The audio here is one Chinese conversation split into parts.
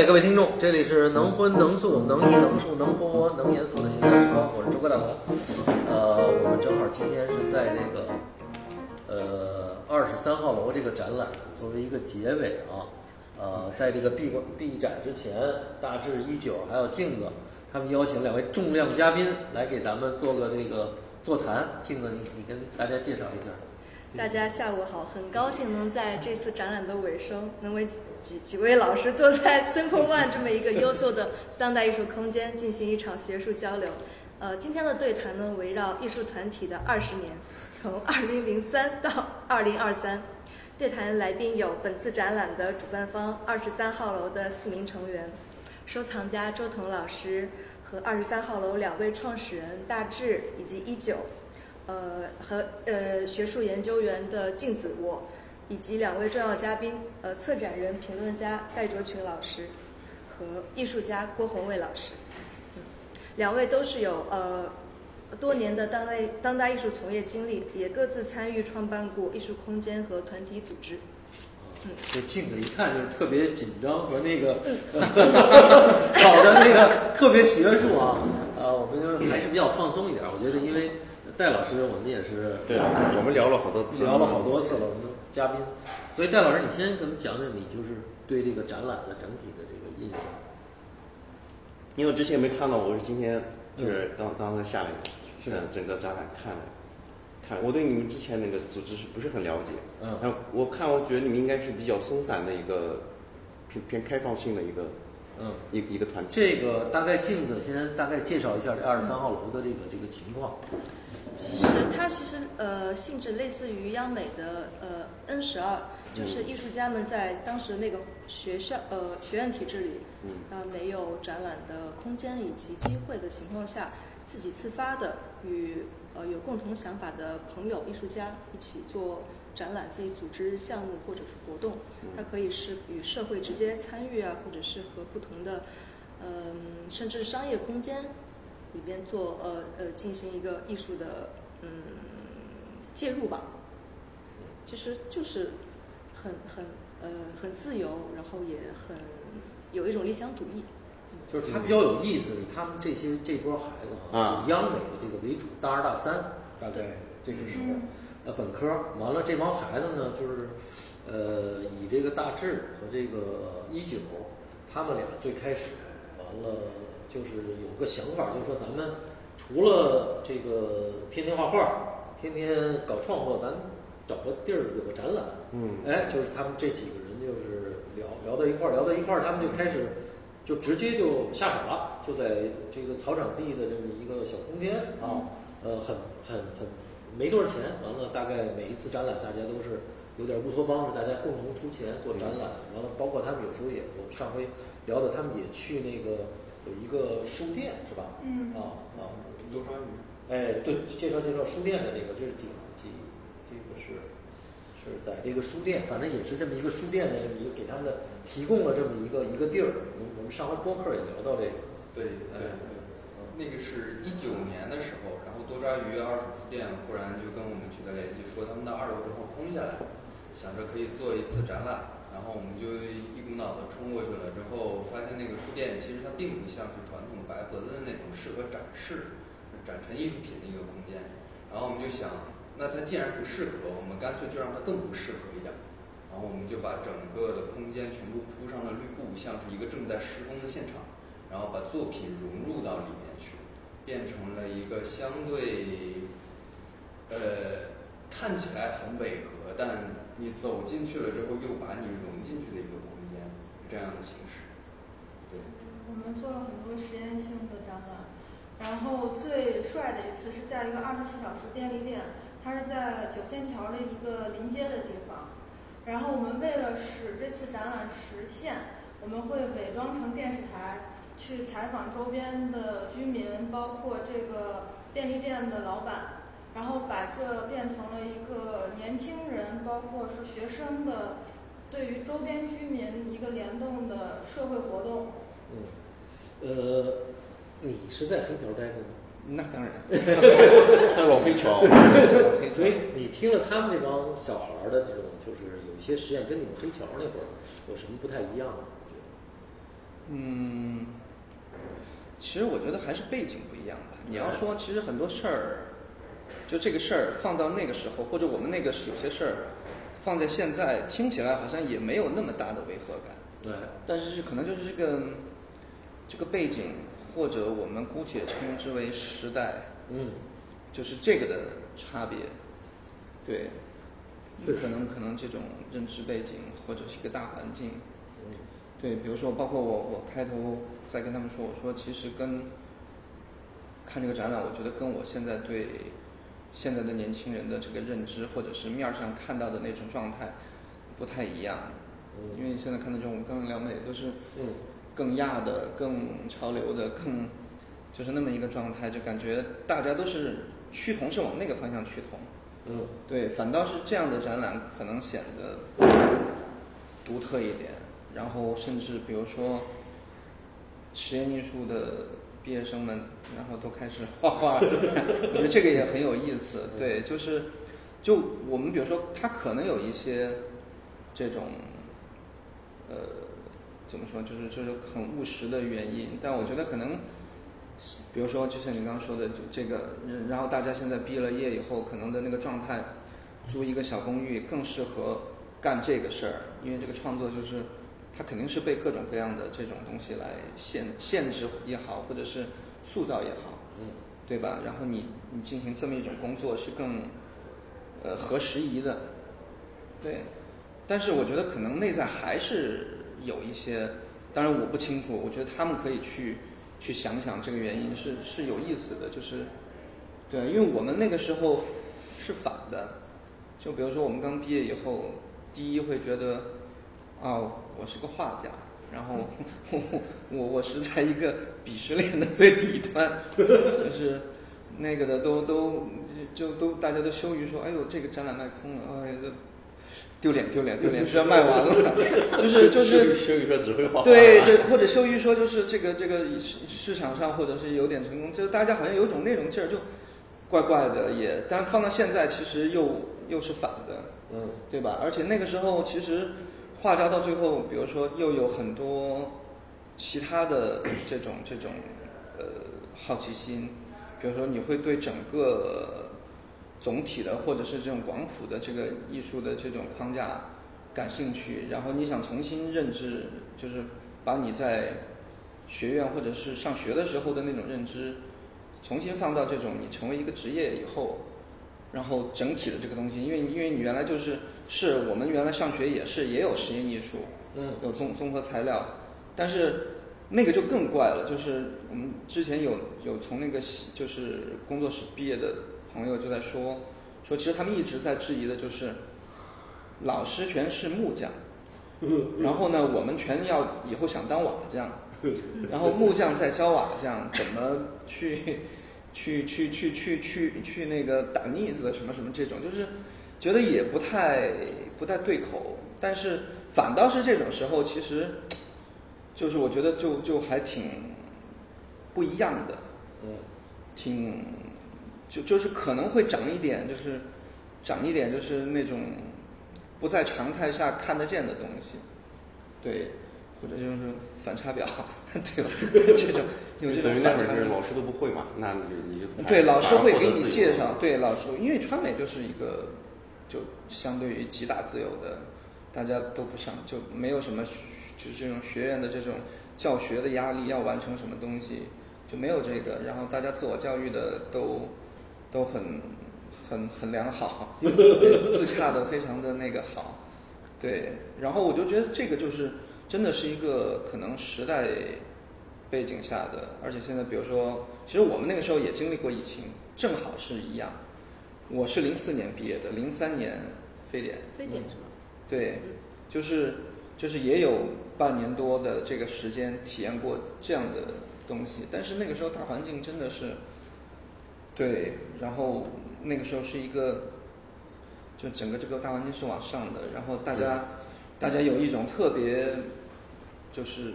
哎，各位听众，这里是能荤能素能艺能术能活能严肃的现代时光，我是周哥大龙。呃，我们正好今天是在这个呃二十三号楼这个展览作为一个结尾啊，呃，在这个闭馆闭展之前，大致一九还有镜子，他们邀请两位重量嘉宾来给咱们做个这个座谈。镜子，你你跟大家介绍一下。大家下午好，很高兴能在这次展览的尾声，能为几几位老师坐在 Simple One 这么一个优秀的当代艺术空间进行一场学术交流。呃，今天的对谈呢，围绕艺术团体的二十年，从二零零三到二零二三。对谈来宾有本次展览的主办方二十三号楼的四名成员，收藏家周彤老师和二十三号楼两位创始人大志以及一九。呃，和呃学术研究员的静子我，以及两位重要嘉宾，呃，策展人、评论家戴卓群老师和艺术家郭宏卫老师，两位都是有呃多年的当代当代艺术从业经历，也各自参与创办过艺术空间和团体组织。嗯，这镜子一看就是特别紧张和那个 搞的那个特别学术啊，呃，我们就还是比较放松一点，我觉得因为。戴老师，我们也是对，我们聊了好多次，聊了好多次了。我们嘉宾，所以戴老师，你先给我们讲讲你就是对这个展览的整体的这个印象。因为之前没看到，我是今天就是刚刚刚下来，是整个展览看了，看我对你们之前那个组织是不是很了解？嗯，然后我看，我觉得你们应该是比较松散的一个偏偏开放性的一个，嗯，一一个团体。这个大概镜子先大概介绍一下这二十三号楼的这个这个情况。其实它其实呃性质类似于央美的呃 N 十二，就是艺术家们在当时那个学校呃学院体制里，嗯。啊没有展览的空间以及机会的情况下，自己自发的与呃有共同想法的朋友艺术家一起做展览，自己组织项目或者是活动，它可以是与社会直接参与啊，或者是和不同的嗯甚至商业空间。里边做呃呃进行一个艺术的嗯介入吧，其实就是很很呃很自由，然后也很有一种理想主义。就是他比较有意思，他们这些这波孩子啊，以央美的这个为主，大二大三大概这个时候，呃本科完了这帮孩子呢，就是呃以这个大志和这个一九，他们俩最开始完了。就是有个想法，就是说咱们除了这个天天画画、天天搞创作，咱找个地儿有个展览。嗯，哎，就是他们这几个人就是聊聊到一块儿，聊到一块儿，他们就开始就直接就下手了，就在这个草场地的这么一个小空间啊，呃，很很很没多少钱，完了大概每一次展览大家都是有点乌托邦是大家共同出钱做展览，完了包括他们有时候也我上回聊的，他们也去那个。有一个书店是吧？嗯啊啊，多抓鱼。哎，对，介绍介绍书店的这个，这是几几，这个是是在这个书店，反正也是这么一个书店的这么一个给他们的提供了这么一个一个地儿。我们我们上回播客也聊到这个。对对对，那个是一九年的时候，然后多抓鱼二手书店忽然就跟我们取得联系，说他们的二楼正好空下来，想着可以做一次展览。然后我们就一股脑的冲过去了，之后发现那个书店其实它并不像是传统白盒子的那种适合展示、展陈艺术品的一个空间。然后我们就想，那它既然不适合，我们干脆就让它更不适合一点。然后我们就把整个的空间全部铺上了绿布，像是一个正在施工的现场。然后把作品融入到里面去，变成了一个相对，呃，看起来很违和，但。你走进去了之后，又把你融进去的一个空间，这样的形式。对。我们做了很多实验性的展览，然后最帅的一次是在一个二十四小时便利店，它是在九仙桥的一个临街的地方。然后我们为了使这次展览实现，我们会伪装成电视台，去采访周边的居民，包括这个便利店的老板。然后把这变成了一个年轻人，包括是学生的，对于周边居民一个联动的社会活动。嗯，呃，你是在黑桥待着吗？那当然，在老黑桥。所以你听了他们那帮小孩的这种，就是有一些实验，跟你们黑桥那会儿有什么不太一样吗？嗯，其实我觉得还是背景不一样吧。你要说，其实很多事儿，就这个事儿放到那个时候，或者我们那个有些事儿放在现在，听起来好像也没有那么大的违和感。对。但是可能就是这个这个背景，或者我们姑且称之为时代，嗯，就是这个的差别。对。就可能可能这种认知背景或者是一个大环境。对，比如说包括我我开头在跟他们说，我说其实跟看这个展览，我觉得跟我现在对现在的年轻人的这个认知或者是面上看到的那种状态不太一样。因为现在看到这种刚刚聊美都是更亚的、更潮流的、更就是那么一个状态，就感觉大家都是趋同是往那个方向趋同。嗯，对，反倒是这样的展览可能显得独特一点。然后甚至比如说实验艺术的毕业生们，然后都开始画画，我觉得这个也很有意思。对，就是就我们比如说，他可能有一些这种呃怎么说，就是就是很务实的原因，但我觉得可能比如说，就像你刚刚说的，就这个，然后大家现在毕了业以后，可能的那个状态，租一个小公寓更适合干这个事儿，因为这个创作就是。它肯定是被各种各样的这种东西来限限制也好，或者是塑造也好，嗯，对吧？然后你你进行这么一种工作是更呃合时宜的，对。但是我觉得可能内在还是有一些，当然我不清楚。我觉得他们可以去去想想这个原因是是有意思的，就是对，因为我们那个时候是反的，就比如说我们刚毕业以后，第一会觉得啊。我是个画家，然后我我是在一个鄙视链的最底端，就是那个的都都就都大家都羞于说，哎呦这个展览卖空了，哎丢脸丢脸丢脸，居然卖完了，就是就是羞于说只会画，对就，或者羞于说就是这个这个市市场上或者是有点成功，就大家好像有种那种劲儿，就怪怪的也，但放到现在其实又又是反的，嗯，对吧？而且那个时候其实。画家到最后，比如说又有很多其他的这种这种呃好奇心，比如说你会对整个总体的或者是这种广谱的这个艺术的这种框架感兴趣，然后你想重新认知，就是把你在学院或者是上学的时候的那种认知重新放到这种你成为一个职业以后，然后整体的这个东西，因为因为你原来就是。是我们原来上学也是也有实验艺术，嗯，有综综合材料，但是那个就更怪了，就是我们之前有有从那个就是工作室毕业的朋友就在说，说其实他们一直在质疑的就是，老师全是木匠，然后呢我们全要以后想当瓦匠，然后木匠在教瓦匠怎么去去去去去去去那个打腻子什么什么这种就是。觉得也不太不太对口，但是反倒是这种时候，其实就是我觉得就就还挺不一样的，嗯，挺就就是可能会长一点，就是长一点，就是那种不在常态下看得见的东西，对，或者就是反差表，对吧？这种有这种反差。老师都不会嘛？那你你就对老师会给你介绍，对老师，因为川美就是一个。就相对于极大自由的，大家都不上，就没有什么，就是这种学院的这种教学的压力，要完成什么东西，就没有这个。然后大家自我教育的都都很很很良好，自洽的非常的那个好，对。然后我就觉得这个就是真的是一个可能时代背景下的，而且现在比如说，其实我们那个时候也经历过疫情，正好是一样。我是零四年毕业的，零三年非典。非典是吗？对，就是就是也有半年多的这个时间体验过这样的东西，但是那个时候大环境真的是，对，然后那个时候是一个，就整个这个大环境是往上的，然后大家大家有一种特别就是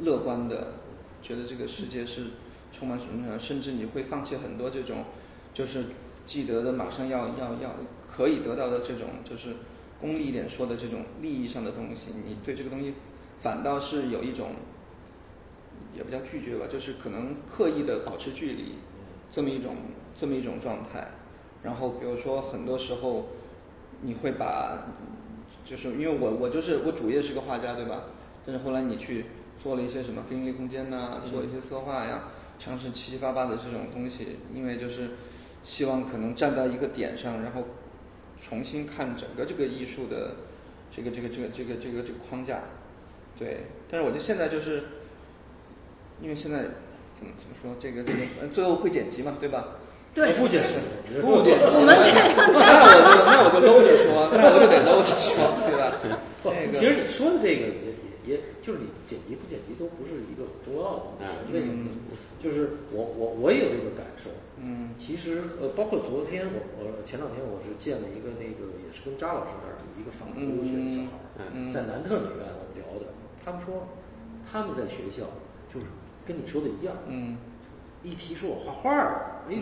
乐观的，觉得这个世界是充满什么什么，甚至你会放弃很多这种就是。记得的，马上要要要可以得到的这种，就是功利一点说的这种利益上的东西，你对这个东西反倒是有一种，也不叫拒绝吧，就是可能刻意的保持距离，这么一种这么一种状态。然后比如说很多时候，你会把，就是因为我我就是我主业是个画家对吧？但是后来你去做了一些什么非盈利空间呐，做一些策划呀，尝试七七八八的这种东西，因为就是希望可能站在一个点上，然后重新看整个这个艺术的这个这个这个这个这个这个框架。对，但是我觉得现在就是，因为现在怎么怎么说，这个这个最后会剪辑嘛，对吧？对，不剪辑，不剪辑。我们这那我就那我就搂着说，那我就得搂着说，对吧？不，其实你说的这个也也也就是你剪辑不剪辑都不是一个很重要的问题，为什么？就是我我我也有这个感受。嗯，其实呃，包括昨天我我前两天我是见了一个那个也是跟扎老师那儿一个法国留学的小孩儿，在南特美院我们聊的。他们说，他们在学校就是跟你说的一样，嗯，一提说我画画儿，哎，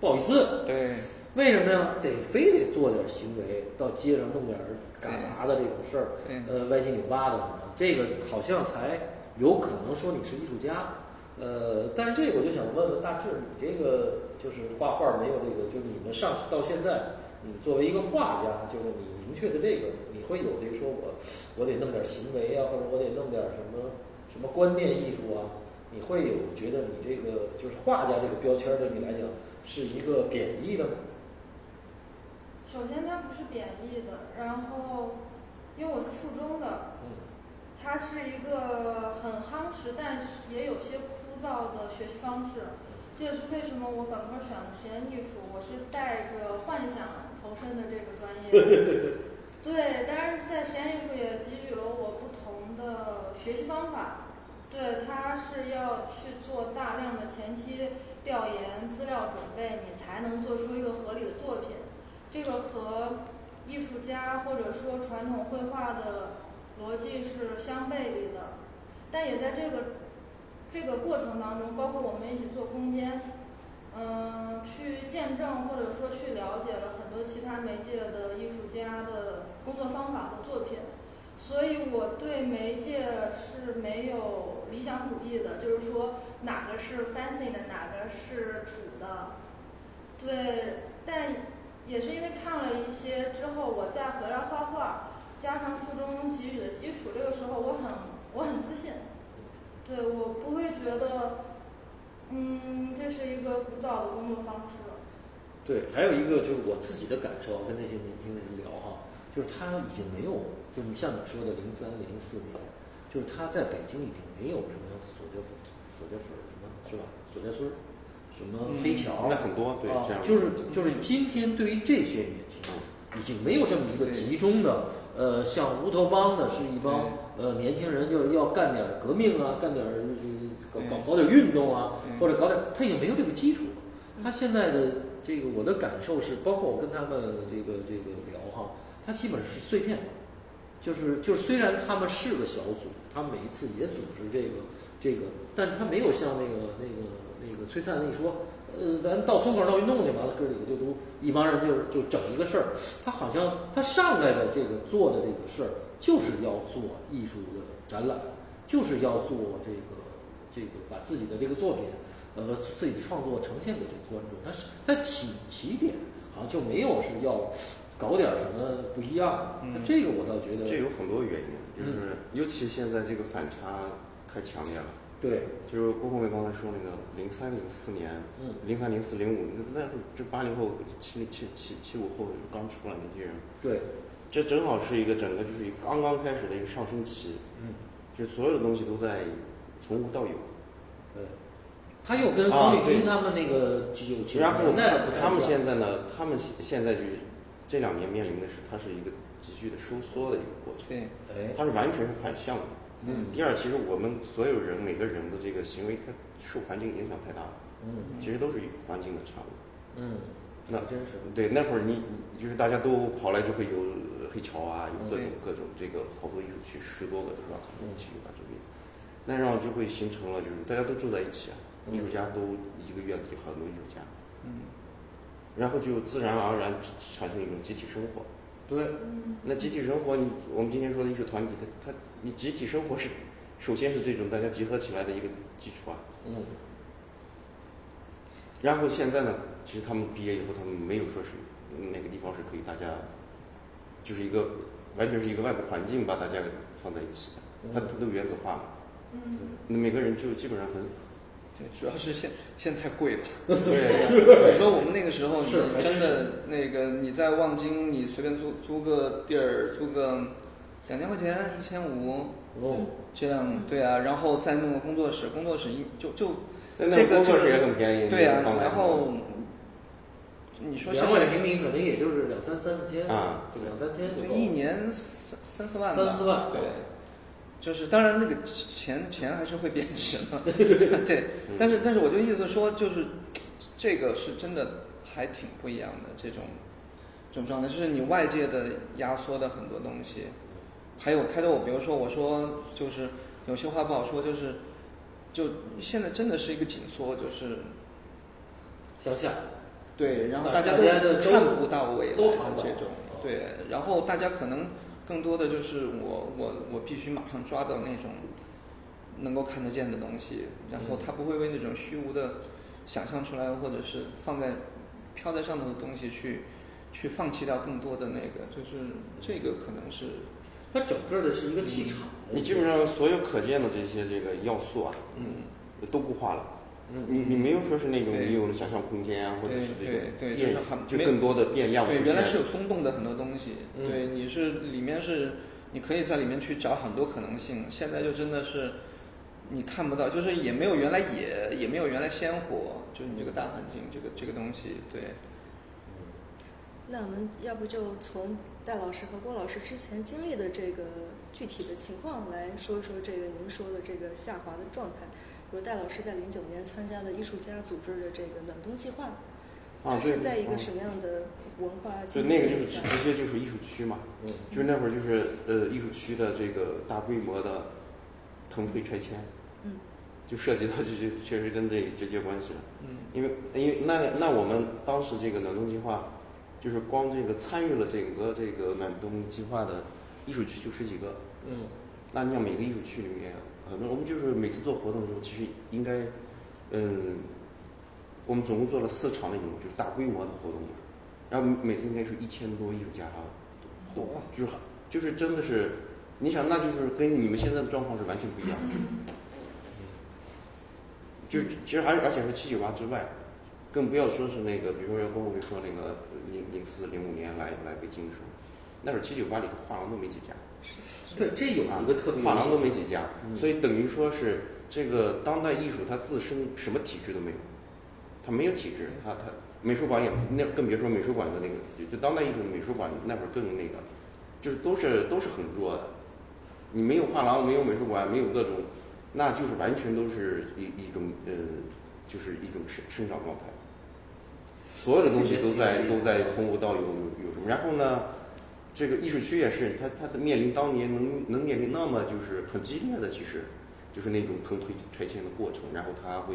不好意思，对，为什么呀？得非得做点行为，到街上弄点嘎杂的这种事儿，呃，歪七扭八的，这个好像才有可能说你是艺术家，呃，但是这个我就想问问大志，你这个就是画画没有这个，就是你们上到现在，你作为一个画家，就是你明确的这个。你会有这个说我，我得弄点行为啊，或者我得弄点什么什么观念艺术啊？你会有觉得你这个就是画家这个标签对你来讲是一个贬义的吗？首先，它不是贬义的。然后，因为我是附中的，嗯，它是一个很夯实，但是也有些枯燥的学习方式。这也是为什么我本科选了实验艺术，我是带着幻想投身的这个专业。对，当然在实验艺术也给予了我不同的学习方法。对，它是要去做大量的前期调研、资料准备，你才能做出一个合理的作品。这个和艺术家或者说传统绘画的逻辑是相背离的。但也在这个这个过程当中，包括我们一起做空间。嗯，去见证或者说去了解了很多其他媒介的艺术家的工作方法和作品，所以我对媒介是没有理想主义的，就是说哪个是 fancy 的，哪个是土的，对。但也是因为看了一些之后，我再回来画画，加上附中给予的基础，这个时候我很我很自信，对我不会觉得。嗯，这是一个古早的工作方式。对，还有一个就是我自己的感受，跟那些年轻人聊哈，就是他已经没有，就你像你说的零三零四年，就是他在北京已经没有什么锁家粉、锁家粉什么，是吧？锁家村，什么黑桥，那很多对，这样就是就是今天对于这些年轻人，已经没有这么一个集中的，呃，像乌托邦的是一帮呃年轻人，就是要干点革命啊，干点。搞搞搞点运动啊，或者搞点，他已经没有这个基础。他现在的这个，我的感受是，包括我跟他们这个这个聊哈，他基本是碎片化，就是就是虽然他们是个小组，他每一次也组织这个这个，但是他没有像那个那个那个崔灿那说，呃，咱到村口闹运动去，完了哥几个就都一帮人就就整一个事儿。他好像他上来的这个做的这个事儿，就是要做艺术的展览，就是要做这个。这个把自己的这个作品，呃，和自己的创作呈现给这个观众，但是他起起点好像就没有是要搞点什么不一样。那这个我倒觉得这有很多原因，就是尤其现在这个反差太强烈了。对，就是郭宏伟刚才说那个零三零四年，嗯，零三零四零五那那会儿这八零后七七七七五后刚出来那些人，对，这正好是一个整个就是一个刚刚开始的一个上升期，嗯，就所有的东西都在。从无到有，对，他又跟方立军他们那个有情然后他们现在呢，他们现在就这两年面临的是，它是一个急剧的收缩的一个过程。对，哎，它是完全是反向的。嗯。第二，其实我们所有人每个人的这个行为，它受环境影响太大了。嗯。其实都是环境的产物。嗯。那真是。对，那会儿你就是大家都跑来就会有黑桥啊，有各种各种这个好多艺术区，十多个是吧？一起把这边。那然后就会形成了，就是大家都住在一起啊，艺术家都一个院子里很多艺术家，嗯，然后就自然而然产生一种集体生活，对，那集体生活，你我们今天说的艺术团体，它它，你集体生活是，首先是这种大家结合起来的一个基础啊。嗯。然后现在呢，其实他们毕业以后，他们没有说是哪个地方是可以大家，就是一个完全是一个外部环境把大家给放在一起的，他他都原子化了。嗯。那每个人就基本上很。对，主要是现现在太贵了。对，是。你说我们那个时候，你真的那个你在望京，你随便租租个地儿，租个两千块钱，一千五，哦，这样对啊，然后再弄个工作室，工作室一就就这个工作室也很便宜，对呀，然后你说两百平米可能也就是两三三四千啊，就两三千就一年三三四万，三四万，对。就是，当然那个钱钱还是会贬值嘛，对，但是但是我就意思说，就是这个是真的还挺不一样的这种这种状态，就是你外界的压缩的很多东西，还有开头我比如说我说就是有些话不好说，就是就现在真的是一个紧缩，就是向下，对，然后大家都看不到未来的这种，对，然后大家可能。更多的就是我我我必须马上抓到那种能够看得见的东西，然后他不会为那种虚无的想象出来或者是放在飘在上头的东西去去放弃掉更多的那个，就是这个可能是它整个的是一个气场。你基本上所有可见的这些这个要素啊，嗯，都固化了。你你没有说是那种你有了想象空间啊，或者是这种对，就更多的变量。对，原来是有松动的很多东西。对，你是里面是，你可以在里面去找很多可能性。现在就真的是你看不到，就是也没有原来野，也没有原来鲜活。就是你这个大环境，这个这个东西，对。那我们要不就从戴老师和郭老师之前经历的这个具体的情况来说一说这个您说的这个下滑的状态。比如戴老师在零九年参加的艺术家组织的这个暖冬计划，啊，是在一个什么样的文化？就那个就是直接就是艺术区嘛，嗯，就是那会儿就是呃艺术区的这个大规模的腾退拆迁，嗯，就涉及到这就确实跟这直接关系了，嗯，因为因为那那我们当时这个暖冬计划，就是光这个参与了整个这个暖冬计划的艺术区就十几个，嗯，那你想每个艺术区里面。可能我们就是每次做活动的时候，其实应该，嗯，我们总共做了四场那种就是大规模的活动嘛，然后每次应该是一千多艺术家啊，多，就是就是真的是，你想那就是跟你们现在的状况是完全不一样的，就其实还而且是七九八之外，更不要说是那个，比如说要跟我们说那个零零四零五年来来北京的时候，那会儿七九八里头画廊都没几家。对，这有一个特别画廊都没几家，所以等于说是这个当代艺术它自身什么体制都没有，它没有体制，它它美术馆也那更别说美术馆的那个，就当代艺术美术馆那会儿更那个，就是都是都是很弱的，你没有画廊，没有美术馆，没有各种，那就是完全都是一一种呃，就是一种生生长状态，所有的东西都在都在从无到有有有，然后呢？这个艺术区也是，它它的面临当年能能面临那么就是很激烈的，其实就是那种腾退拆迁的过程，然后它会，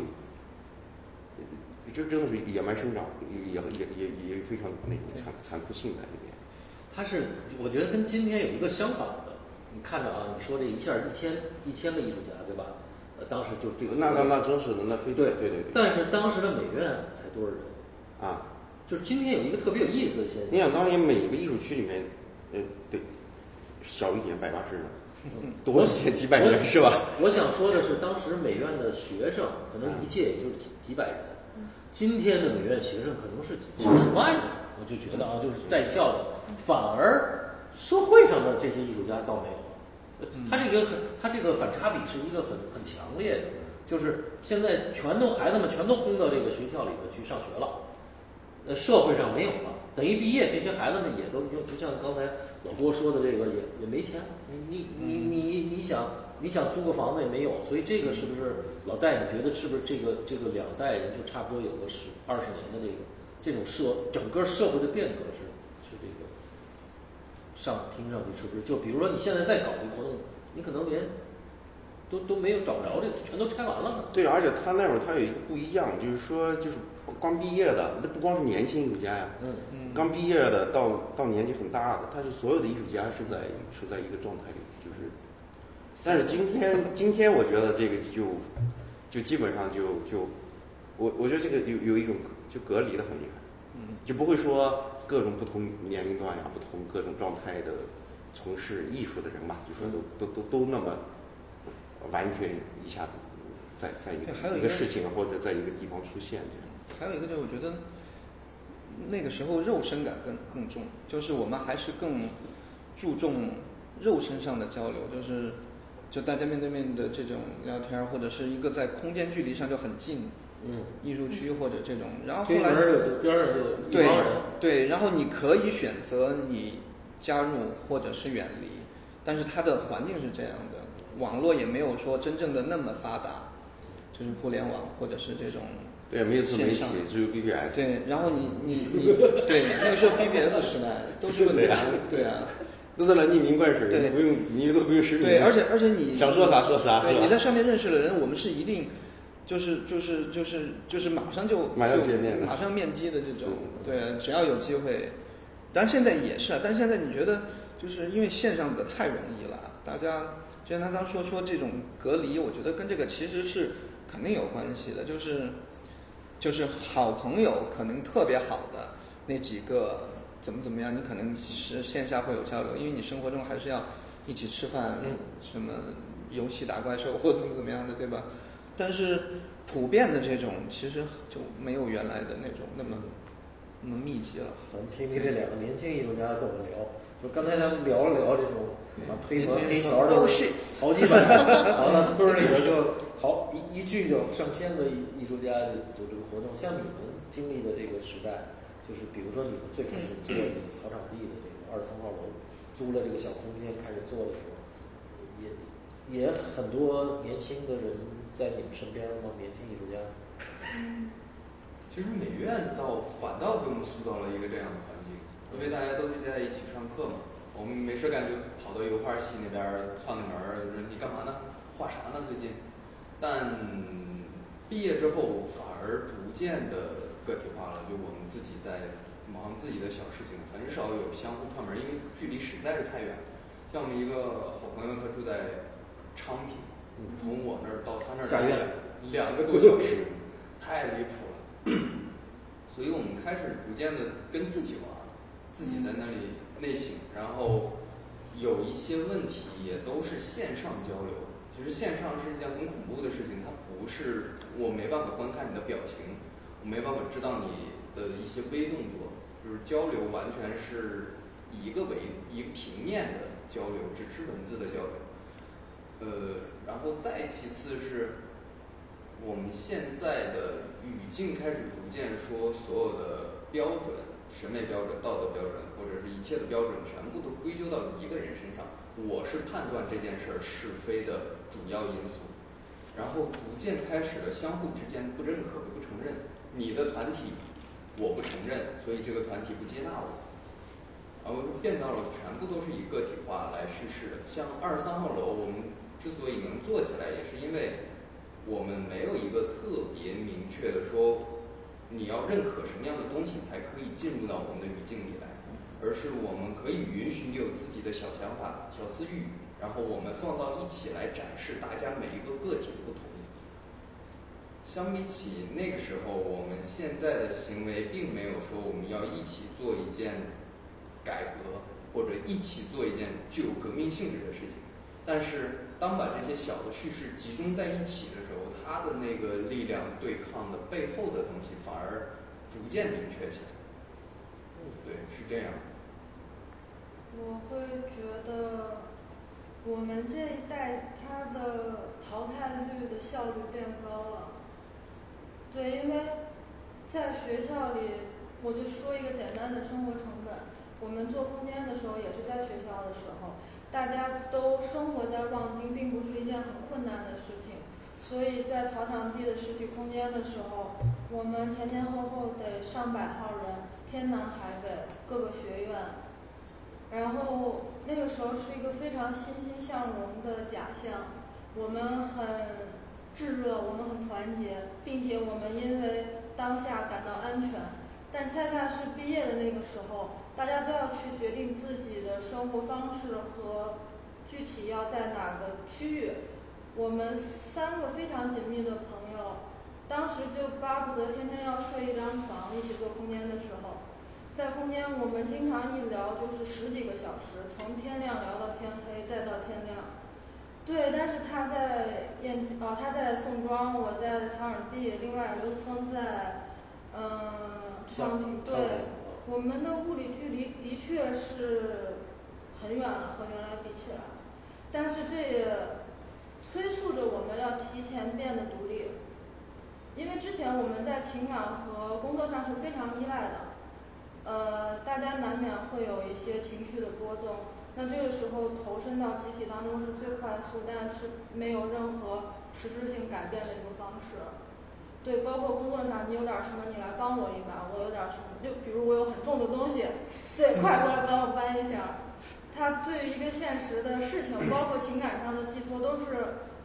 就真的是野蛮生长，也也也也非常那种残残酷性在里面。它是我觉得跟今天有一个相反的，你看着啊，你说这一下一千一千个艺术家对吧？呃，当时就这个那那那真是的，那非对对对对。但是当时的美院才多少人？啊，就是今天有一个特别有意思的现象。你想当年每个艺术区里面。呃，对，少一点百八十人，多一些几百人是吧？我想说的是，当时美院的学生可能一届也就是几几百人，今天的美院学生可能是几十万人。我就觉得啊，就是在校的，反而社会上的这些艺术家倒没有了。他这个很，他这个反差比是一个很很强烈的，就是现在全都孩子们全都轰到这个学校里头去上学了，呃，社会上没有了。等于毕业，这些孩子们也都就就像刚才老郭说的，这个也也没钱。你你你你你想你想租个房子也没有，所以这个是不是老戴？你觉得是不是这个这个两代人就差不多有个十二十年的这个这种社整个社会的变革是是这个上听上去是不是？就比如说你现在再搞一个活动，你可能连都都没有找不着这，全都拆完了。对，而且他那会儿他有一个不一样，就是说就是刚毕业的，那不光是年轻艺术家呀，嗯嗯，刚毕业的到到年纪很大的，他是所有的艺术家是在处在一个状态里，就是，但是今天今天我觉得这个就就基本上就就我我觉得这个有有一种就隔离的很厉害，嗯，就不会说各种不同年龄段呀、不同各种状态的从事艺术的人吧，就说都都都都那么。完全一下子在在一个一个事情或者在一个地方出现这样。还有一个就是我觉得那个时候肉身感更更重，就是我们还是更注重肉身上的交流，就是就大家面对面的这种聊天，或者是一个在空间距离上就很近，嗯，艺术区或者这种。然后后来边上就对对，然后你可以选择你加入或者是远离，但是它的环境是这样的。网络也没有说真正的那么发达，就是互联网或者是这种对，没有自媒体，只有 BBS。对，然后你你你对那个时候 BBS 时代都是问题，对啊，都是来匿名灌水，对，不用你都不用实名。对，而且而且你想说啥说啥，对，你在上面认识的人，我们是一定就是就是就是就是马上就马上见面马上面基的这种，对，只要有机会，当然现在也是啊，但是现在你觉得就是因为线上的太容易了，大家。就像他刚说说这种隔离，我觉得跟这个其实是肯定有关系的。就是就是好朋友可能特别好的那几个怎么怎么样，你可能是线下会有交流，因为你生活中还是要一起吃饭，什么游戏打怪兽或怎么怎么样的，对吧？但是普遍的这种其实就没有原来的那种那么那么密集了。咱们听听这两个年轻艺术家怎么聊。就刚才咱们聊了聊这种。啊，推门黑桥都是好几百，然后那村里边就好一一聚就上千个艺艺术家就组这个活动。像你们经历的这个时代，就是比如说你们最开始做这个草场地的这个二十三号楼，租了这个小空间开始做的时候，也也很多年轻的人在你们身边吗？年轻艺术家？嗯，其实美院倒反倒给我们塑造了一个这样的环境，因为大家都在一起上课嘛。我们没事干就跑到油画系那边串个门儿，说你干嘛呢？画啥呢？最近？但毕业之后反而逐渐的个体化了，就我们自己在忙自己的小事情，很少有相互串门，因为距离实在是太远。像我们一个好朋友，他住在昌平，从我那儿到他那儿两个多小时，太离谱了。所以我们开始逐渐的跟自己玩，自己在那里。内省，然后有一些问题也都是线上交流。其实线上是一件很恐怖的事情，它不是我没办法观看你的表情，我没办法知道你的一些微动作，就是交流完全是一个维一个平面的交流，只是文字的交流。呃，然后再其次是我们现在的语境开始逐渐说所有的标准。审美标准、道德标准，或者是一切的标准，全部都归咎到一个人身上。我是判断这件事儿是非的主要因素，然后逐渐开始了相互之间不认可、不承认。你的团体我不承认，所以这个团体不接纳我，而变到了全部都是以个体化来叙事的。像二十三号楼，我们之所以能做起来，也是因为我们没有一个特别明确的说。你要认可什么样的东西才可以进入到我们的语境里来？而是我们可以允许你有自己的小想法、小私欲，然后我们放到一起来展示大家每一个个体的不同。相比起那个时候，我们现在的行为并没有说我们要一起做一件改革，或者一起做一件具有革命性质的事情。但是，当把这些小的叙事集中在一起的他，的那个力量对抗的背后的东西反而逐渐明确起来。对，是这样。我会觉得，我们这一代它的淘汰率的效率变高了。对，因为在学校里，我就说一个简单的生活成本，我们做空间的时候也是在学校的时候，大家都生活在望京，并不是一件很困难的事情。所以在草场地的实体空间的时候，我们前前后后得上百号人，天南海北各个学院，然后那个时候是一个非常欣欣向荣的假象，我们很炙热，我们很团结，并且我们因为当下感到安全。但恰恰是毕业的那个时候，大家都要去决定自己的生活方式和具体要在哪个区域。我们三个非常紧密的朋友，当时就巴不得天天要睡一张床，一起做空间的时候，在空间我们经常一聊就是十几个小时，从天亮聊到天黑，再到天亮。对，但是他在燕哦，他在宋庄，我在草场地，另外刘子峰在嗯昌平。对，我们的物理距离的确是很远了，和原来比起来，但是这也。催促着我们要提前变得独立，因为之前我们在情感和工作上是非常依赖的，呃，大家难免会有一些情绪的波动，那这个时候投身到集体当中是最快速，但是没有任何实质性改变的一个方式。对，包括工作上，你有点什么，你来帮我一把；我有点什么，就比如我有很重的东西，对，快过来帮我搬一下。它对于一个现实的事情，包括情感上的寄托，都是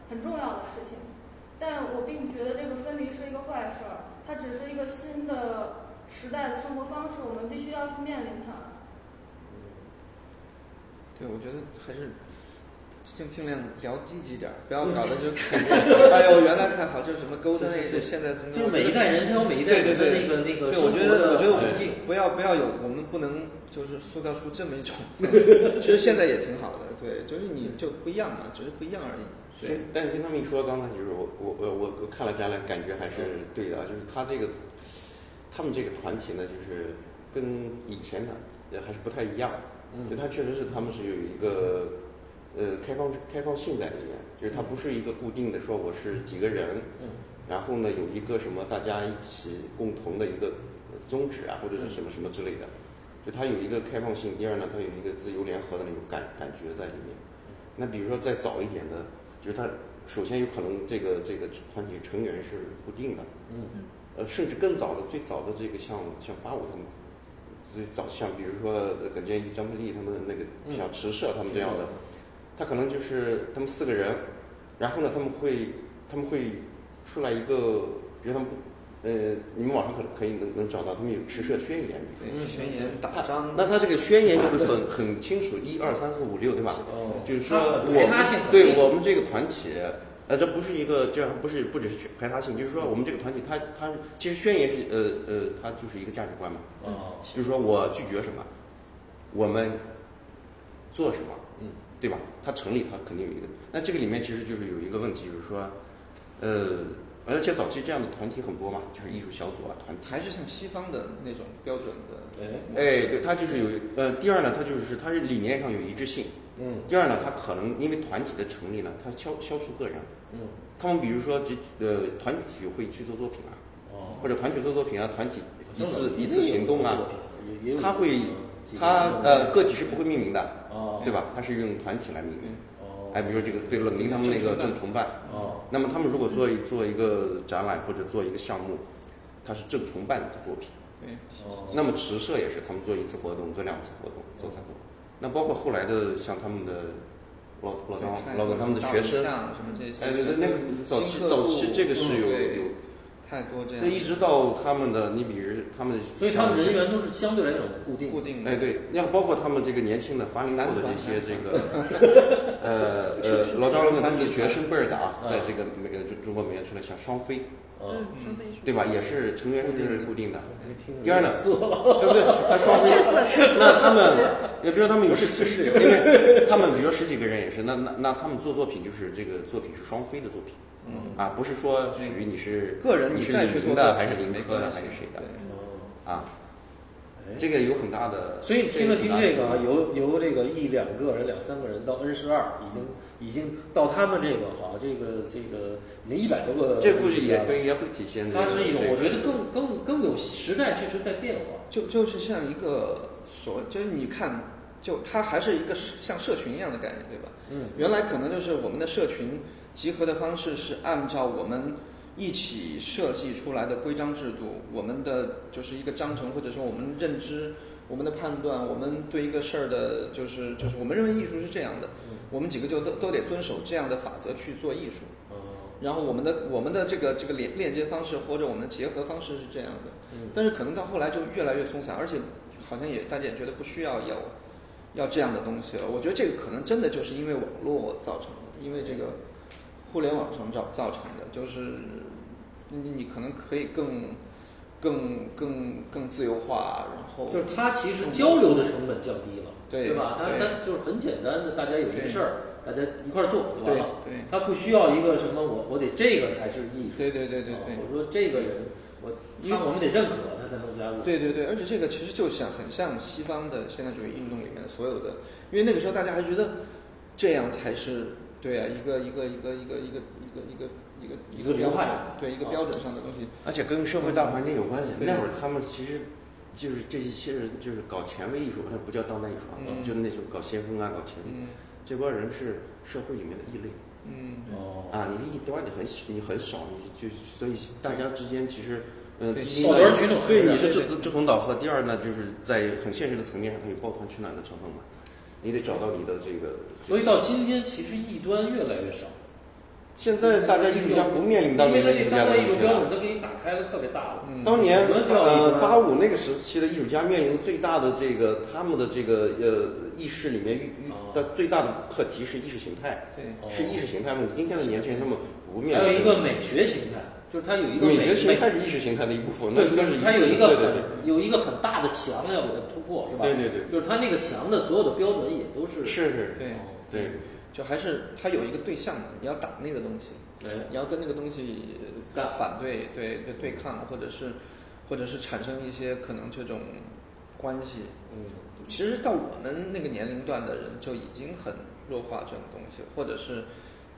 很重要的事情。但我并不觉得这个分离是一个坏事儿，它只是一个新的时代的生活方式，我们必须要去面临它。对，我觉得还是。尽尽量聊积极点儿，不要搞得就，哎呦，原来太好，就是什么勾搭那些，现在就每一代人他有每一代人的那个那个我觉得，我觉得我们，不要不要有，我们不能就是塑造出这么一种，其实现在也挺好的，对，就是你就不一样嘛，只是不一样而已。对，但是听他们一说，刚才就是我我我我看了展览，感觉还是对的，就是他这个，他们这个团体呢，就是跟以前的还是不太一样，就他确实是他们是有一个。呃，开放开放性在里面，就是它不是一个固定的，说我是几个人，然后呢有一个什么大家一起共同的一个宗旨啊，或者是什么什么之类的，就它有一个开放性。第二呢，它有一个自由联合的那种感感觉在里面。那比如说再早一点的，就是它首先有可能这个这个团体成员是固定的，嗯，呃，甚至更早的最早的这个像像八五他们最早像比如说耿建一、张培丽他们那个像池社他们这样的。他可能就是他们四个人，然后呢，他们会他们会出来一个，比如他们呃，你们网上可能可以能能找到，他们有持社宣言，宣言大章。那他这个宣言就是很很清楚，一二三四五六，对吧？哦就是说我对我们这个团体，呃，这不是一个，这样不是不只是排他性，就是说我们这个团体，他他其实宣言是呃呃，它就是一个价值观嘛。哦。就是说我拒绝什么，我们做什么。对吧？它成立，它肯定有一个。那这个里面其实就是有一个问题，就是说，呃，而且早期这样的团体很多嘛，就是艺术小组啊，团体。还是像西方的那种标准的。哎，对，它就是有呃，第二呢，它就是它是理念上有一致性。嗯。第二呢，它可能因为团体的成立呢，它消消除个人。嗯。他们比如说集呃团体会去做作品啊，哦或者团体做作品啊，团体一次一次行动啊，他会。他呃个体是不会命名的，对吧？他是用团体来命名。哎，比如说这个对冷凝他们那个正重办。哦。那么他们如果做一做一个展览或者做一个项目，他是正重办的作品。对。那么池社也是，他们做一次活动，做两次活动，做三次。那包括后来的像他们的老老张老耿他们的学生，哎对对，那个早期早期这个是有有。太多这样，那一直到他们的，你比如他们，所以他们人员都是相对来讲固定，固定的。哎，对，你看包括他们这个年轻的八零后的这些这个，呃呃，老张跟他们的学生辈儿的啊，在这个美中中国美院出来，像双飞，嗯，双飞，对吧？也是成员是固定的。第二呢，对不对？他双飞，那他们，也比如说他们有是是，因为他们比如说十几个人也是，那那那他们做作品就是这个作品是双飞的作品。嗯啊，不是说属于你是个人，你是零的还是林科的还是谁的？啊，这个有很大的。所以听了听这个，由由这个一两个人、两三个人到 N 十二，已经已经到他们这个好，这个这个已经一百多个。这估计也对，也会体现。它是一种，我觉得更更更有时代确实在变化。就就是像一个所，就是你看，就它还是一个像社群一样的概念，对吧？嗯。原来可能就是我们的社群。集合的方式是按照我们一起设计出来的规章制度，我们的就是一个章程，或者说我们认知，我我们的判断，我们对一个事儿的，就是就是我们认为艺术是这样的，我们几个就都都得遵守这样的法则去做艺术。然后我们的我们的这个这个连链接方式或者我们的结合方式是这样的，但是可能到后来就越来越松散，而且好像也大家也觉得不需要有要这样的东西了。我觉得这个可能真的就是因为网络造成的，因为这个互联网上造造成的，就是你你可能可以更更更更自由化，然后就是它其实交流的成本降低了，对吧？它它就是很简单的，大家有一个事儿。大家一块儿做就完了，对，他不需要一个什么我我得这个才是艺术，对对对对对。我说这个人，我因为我们得认可他才能加入。对对对，而且这个其实就像很像西方的现代主义运动里面所有的，因为那个时候大家还觉得这样才是对啊，一个一个一个一个一个一个一个一个一个流派，对一个标准上的东西，而且跟社会大环境有关系。那会儿他们其实就是这些人就是搞前卫艺术，他不叫当代艺术，就那种搞先锋啊，搞前卫。这帮人是社会里面的异类，嗯哦。啊，你是异端，你很你很少，你就所以大家之间其实，嗯，抱团取暖，对，你是志志同道合。第二呢，就是在很现实的层面上，它有抱团取暖的成分嘛，你得找到你的这个。所以到今天，其实异端越来越少。现在大家艺术家不面临当年的艺术家的艺术标准都给你打开的特别大了。当年呃八五那个时期的艺术家面临最大的这个他们的这个呃意识里面遇遇的最大的课题是意识形态，对，是意识形态问题。今天的年轻人他们不面临。还有一个美学形态，就是它有一个美学形态是意识形态的一部分。对，是他有一个很有一个很大的墙要给它突破，是吧？对对对，就是它那个墙的所有的标准也都是是是，对对，就还是它有一个对象的，你要打那个东西。你要跟那个东西干反对，对对对抗，或者是，或者是产生一些可能这种关系。嗯，其实到我们那个年龄段的人就已经很弱化这种东西，或者是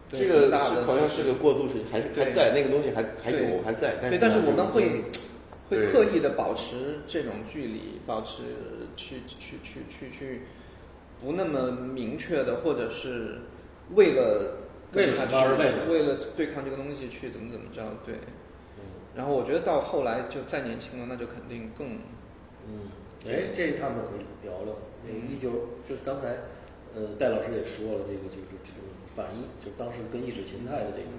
这个是好像是个过渡时期，还是还在那个东西还还有还在。对，但是我们会会刻意的保持这种距离，保持去去去去去不那么明确的，或者是为了。为了他而为为了对抗这个东西去怎么怎么着，对。然后我觉得到后来就再年轻了，那就肯定更。嗯，哎，这他们可以聊聊。那一九就是刚才，呃，戴老师也说了，这个就是这种反映，就当时跟意识形态的这个，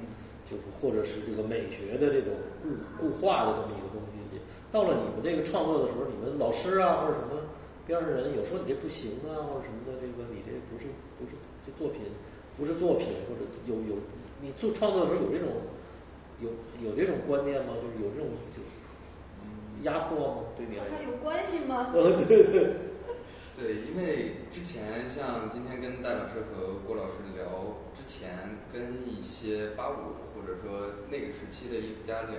就或者是这个美学的这种固固化的这么一个东西。到了你们这个创作的时候，你们老师啊或者什么边上人有说你这不行啊或者什么的，这个你这不是不是这作品。不是作品，或者有有你做创作的时候有这种有有这种观念吗？就是有这种就压迫吗？对你来说？有关系吗？呃，对对对，因为之前像今天跟戴老师和郭老师聊，之前跟一些八五或者说那个时期的艺术家聊，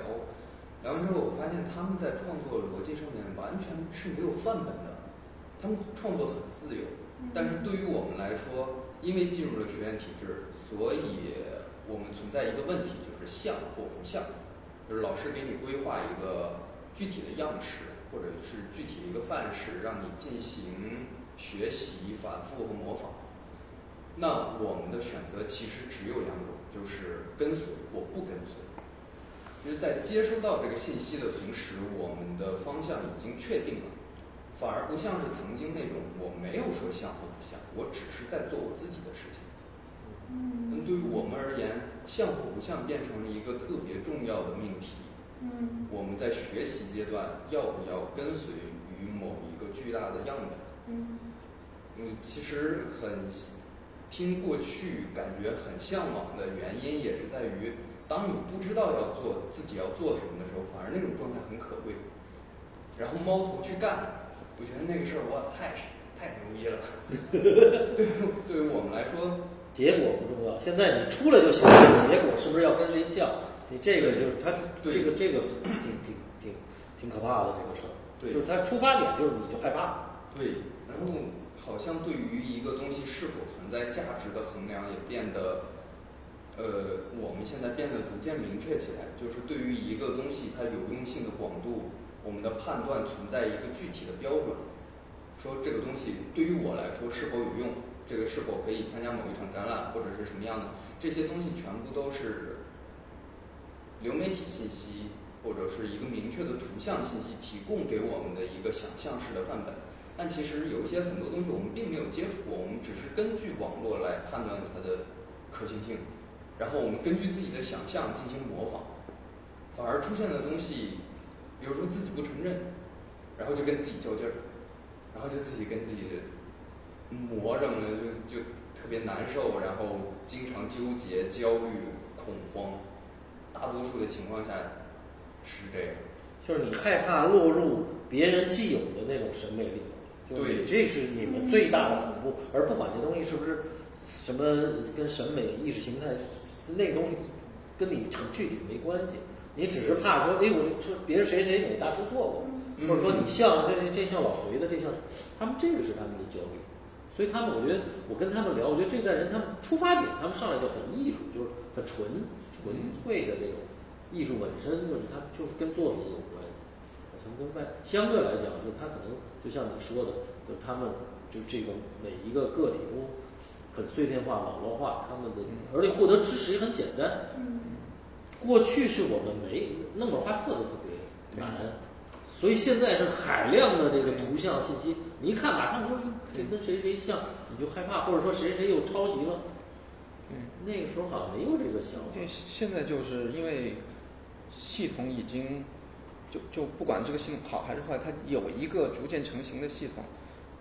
聊完之后，我发现他们在创作逻辑上面完全是没有范本的，他们创作很自由，但是对于我们来说。因为进入了学院体制，所以我们存在一个问题，就是像或不像，就是老师给你规划一个具体的样式，或者是具体的一个范式，让你进行学习、反复和模仿。那我们的选择其实只有两种，就是跟随或不跟随。就是在接收到这个信息的同时，我们的方向已经确定了。反而不像是曾经那种，我没有说像或不像，我只是在做我自己的事情。嗯。那对于我们而言，像或不像变成了一个特别重要的命题。嗯。我们在学习阶段要不要跟随于某一个巨大的样本？嗯。嗯，其实很听过去感觉很向往的原因，也是在于，当你不知道要做自己要做什么的时候，反而那种状态很可贵。然后猫头去干。我觉得那个事儿哇，太太牛逼了。对，对于我们来说，结果不重要。现在你出来就行了，结果是不是要跟谁像？你这个就是他，这个这个挺挺挺挺可怕的这个事儿。对，就是他出发点就是你就害怕。对，然后好像对于一个东西是否存在价值的衡量也变得，呃，我们现在变得逐渐明确起来。就是对于一个东西它有用性的广度。我们的判断存在一个具体的标准，说这个东西对于我来说是否有用，这个是否可以参加某一场展览或者是什么样的，这些东西全部都是流媒体信息或者是一个明确的图像信息提供给我们的一个想象式的范本。但其实有一些很多东西我们并没有接触过，我们只是根据网络来判断它的可行性，然后我们根据自己的想象进行模仿，反而出现的东西，比如说自己不承认，然后就跟自己较劲儿，然后就自己跟自己磨着呢，就就特别难受，然后经常纠结、焦虑、恐慌，大多数的情况下是这样。就是你害怕落入别人既有的那种审美里，对，这是你们最大的恐怖。而不管这东西是不是什么跟审美、意识形态，那个东西跟你成具体没关系。你只是怕说，哎，我说别人谁谁哪大师做过，或者说你像这这像老隋的，这像他们这个是他们的焦虑。所以他们，我觉得我跟他们聊，我觉得这代人他们出发点，他们上来就很艺术，就是很纯纯粹的这种艺术本身，就是他就是跟作品有关。跟外相对来讲，就他可能就像你说的，就他们就这个每一个个体都很碎片化、网络化，他们的而且获得知识也很简单。过去是我们没弄本画册都特别难，所以现在是海量的这个图像信息，你一看马上说这跟谁谁像，你就害怕，或者说谁谁又抄袭了。那个时候好像没有这个想法。对，现在就是因为系统已经。就就不管这个系统好还是坏，它有一个逐渐成型的系统，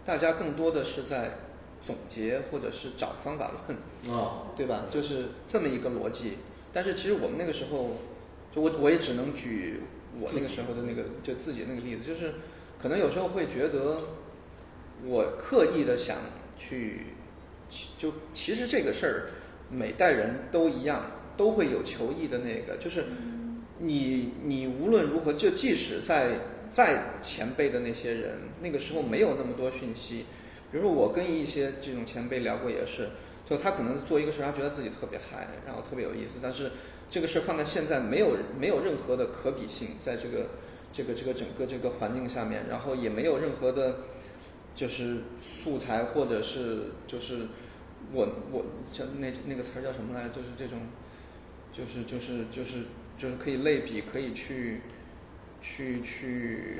大家更多的是在总结或者是找方法论，啊，对吧？就是这么一个逻辑。但是其实我们那个时候，就我我也只能举我那个时候的那个就自己那个例子，就是可能有时候会觉得我刻意的想去，就其实这个事儿每代人都一样，都会有求异的那个，就是。你你无论如何，就即使在再前辈的那些人，那个时候没有那么多讯息。比如说我跟一些这种前辈聊过，也是，就他可能做一个事，他觉得自己特别嗨，然后特别有意思。但是这个事放在现在，没有没有任何的可比性，在这个这个这个整个这个环境下面，然后也没有任何的，就是素材或者是就是我我叫那那个词儿叫什么来？就是这种，就是就是。就是可以类比，可以去，去去，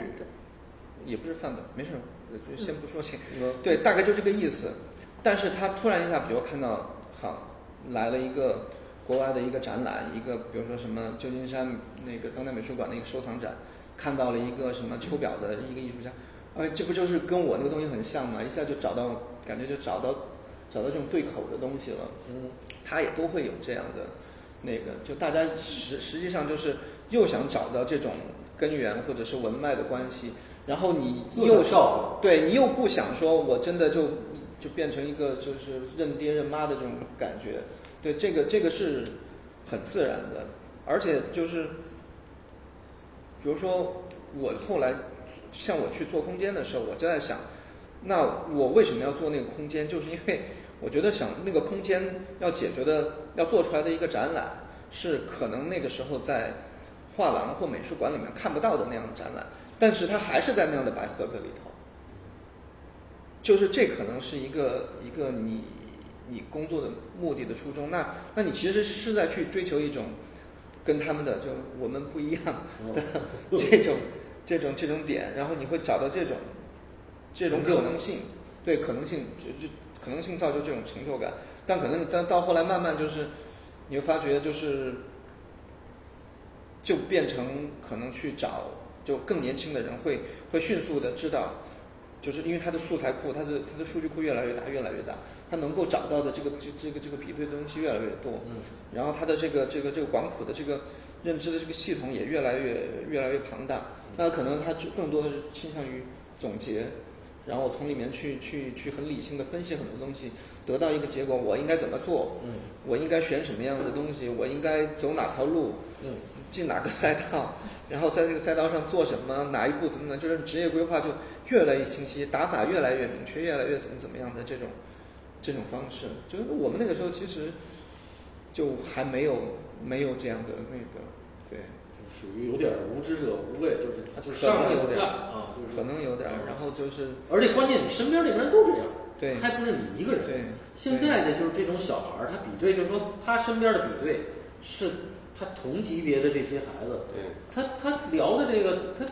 也不是范本，没事，就先不说清。对，大概就这个意思。但是他突然一下，比如看到，好，来了一个国外的一个展览，一个比如说什么旧金山那个当代美术馆的一个收藏展，看到了一个什么秋表的一个艺术家，哎，这不就是跟我那个东西很像吗？一下就找到，感觉就找到，找到这种对口的东西了。嗯，他也都会有这样的。那个就大家实实际上就是又想找到这种根源或者是文脉的关系，然后你又对你又不想说我真的就就变成一个就是认爹认妈的这种感觉，对这个这个是很自然的，而且就是比如说我后来像我去做空间的时候，我就在想，那我为什么要做那个空间？就是因为。我觉得想那个空间要解决的、要做出来的一个展览，是可能那个时候在画廊或美术馆里面看不到的那样的展览，但是它还是在那样的白盒子里头。就是这可能是一个一个你你工作的目的的初衷。那那你其实是在去追求一种跟他们的就我们不一样的这种这种这种点，然后你会找到这种这种可能性，对可能性就就。可能性造就这种成就感，但可能但到后来慢慢就是，你会发觉就是就变成可能去找就更年轻的人会会迅速的知道，就是因为他的素材库，他的他的数据库越来越大越来越大，他能够找到的这个这这个这个比对的东西越来越多，然后他的这个这个这个广谱的这个认知的这个系统也越来越越来越庞大，那可能他就更多的是倾向于总结。然后我从里面去去去很理性的分析很多东西，得到一个结果，我应该怎么做？嗯，我应该选什么样的东西？我应该走哪条路？嗯，进哪个赛道？然后在这个赛道上做什么？哪一步怎么能？就是职业规划就越来越清晰，打法越来越明确，越来越怎么怎么样的这种这种方式，就是我们那个时候其实就还没有没有这样的那个对。属于有点无知者无畏，就是他就是可能有点啊，就是可能有点然后就是，而且关键你身边这帮人都这样，对，还不是你一个人。对，现在的就是这种小孩儿，他比对，就是说他身边的比对是他同级别的这些孩子，对，他他聊的这个他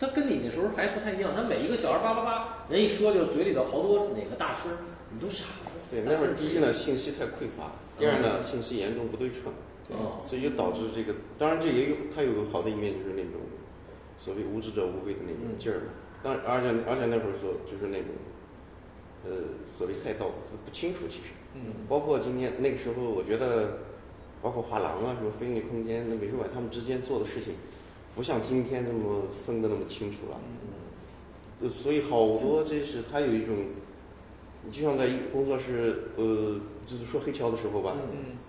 他跟你那时候还不太一样，他每一个小孩叭叭叭，人一说就嘴里头好多哪个大师，你都傻了。对，那会儿第一呢，信息太匮乏；第二呢，信息严重不对称，所以就导致这个。当然，这也有它有个好的一面，就是那种所谓无知者无畏的那种劲儿。当然，而且而且那会儿所就是那种呃所谓赛道是不清楚，其实。嗯。包括今天那个时候，我觉得，包括画廊啊，什么非盈利空间、那美术馆，他们之间做的事情，不像今天那么分的那么清楚了。嗯。所以好多这是他有一种。你就像在一工作室，呃，就是说黑桥的时候吧，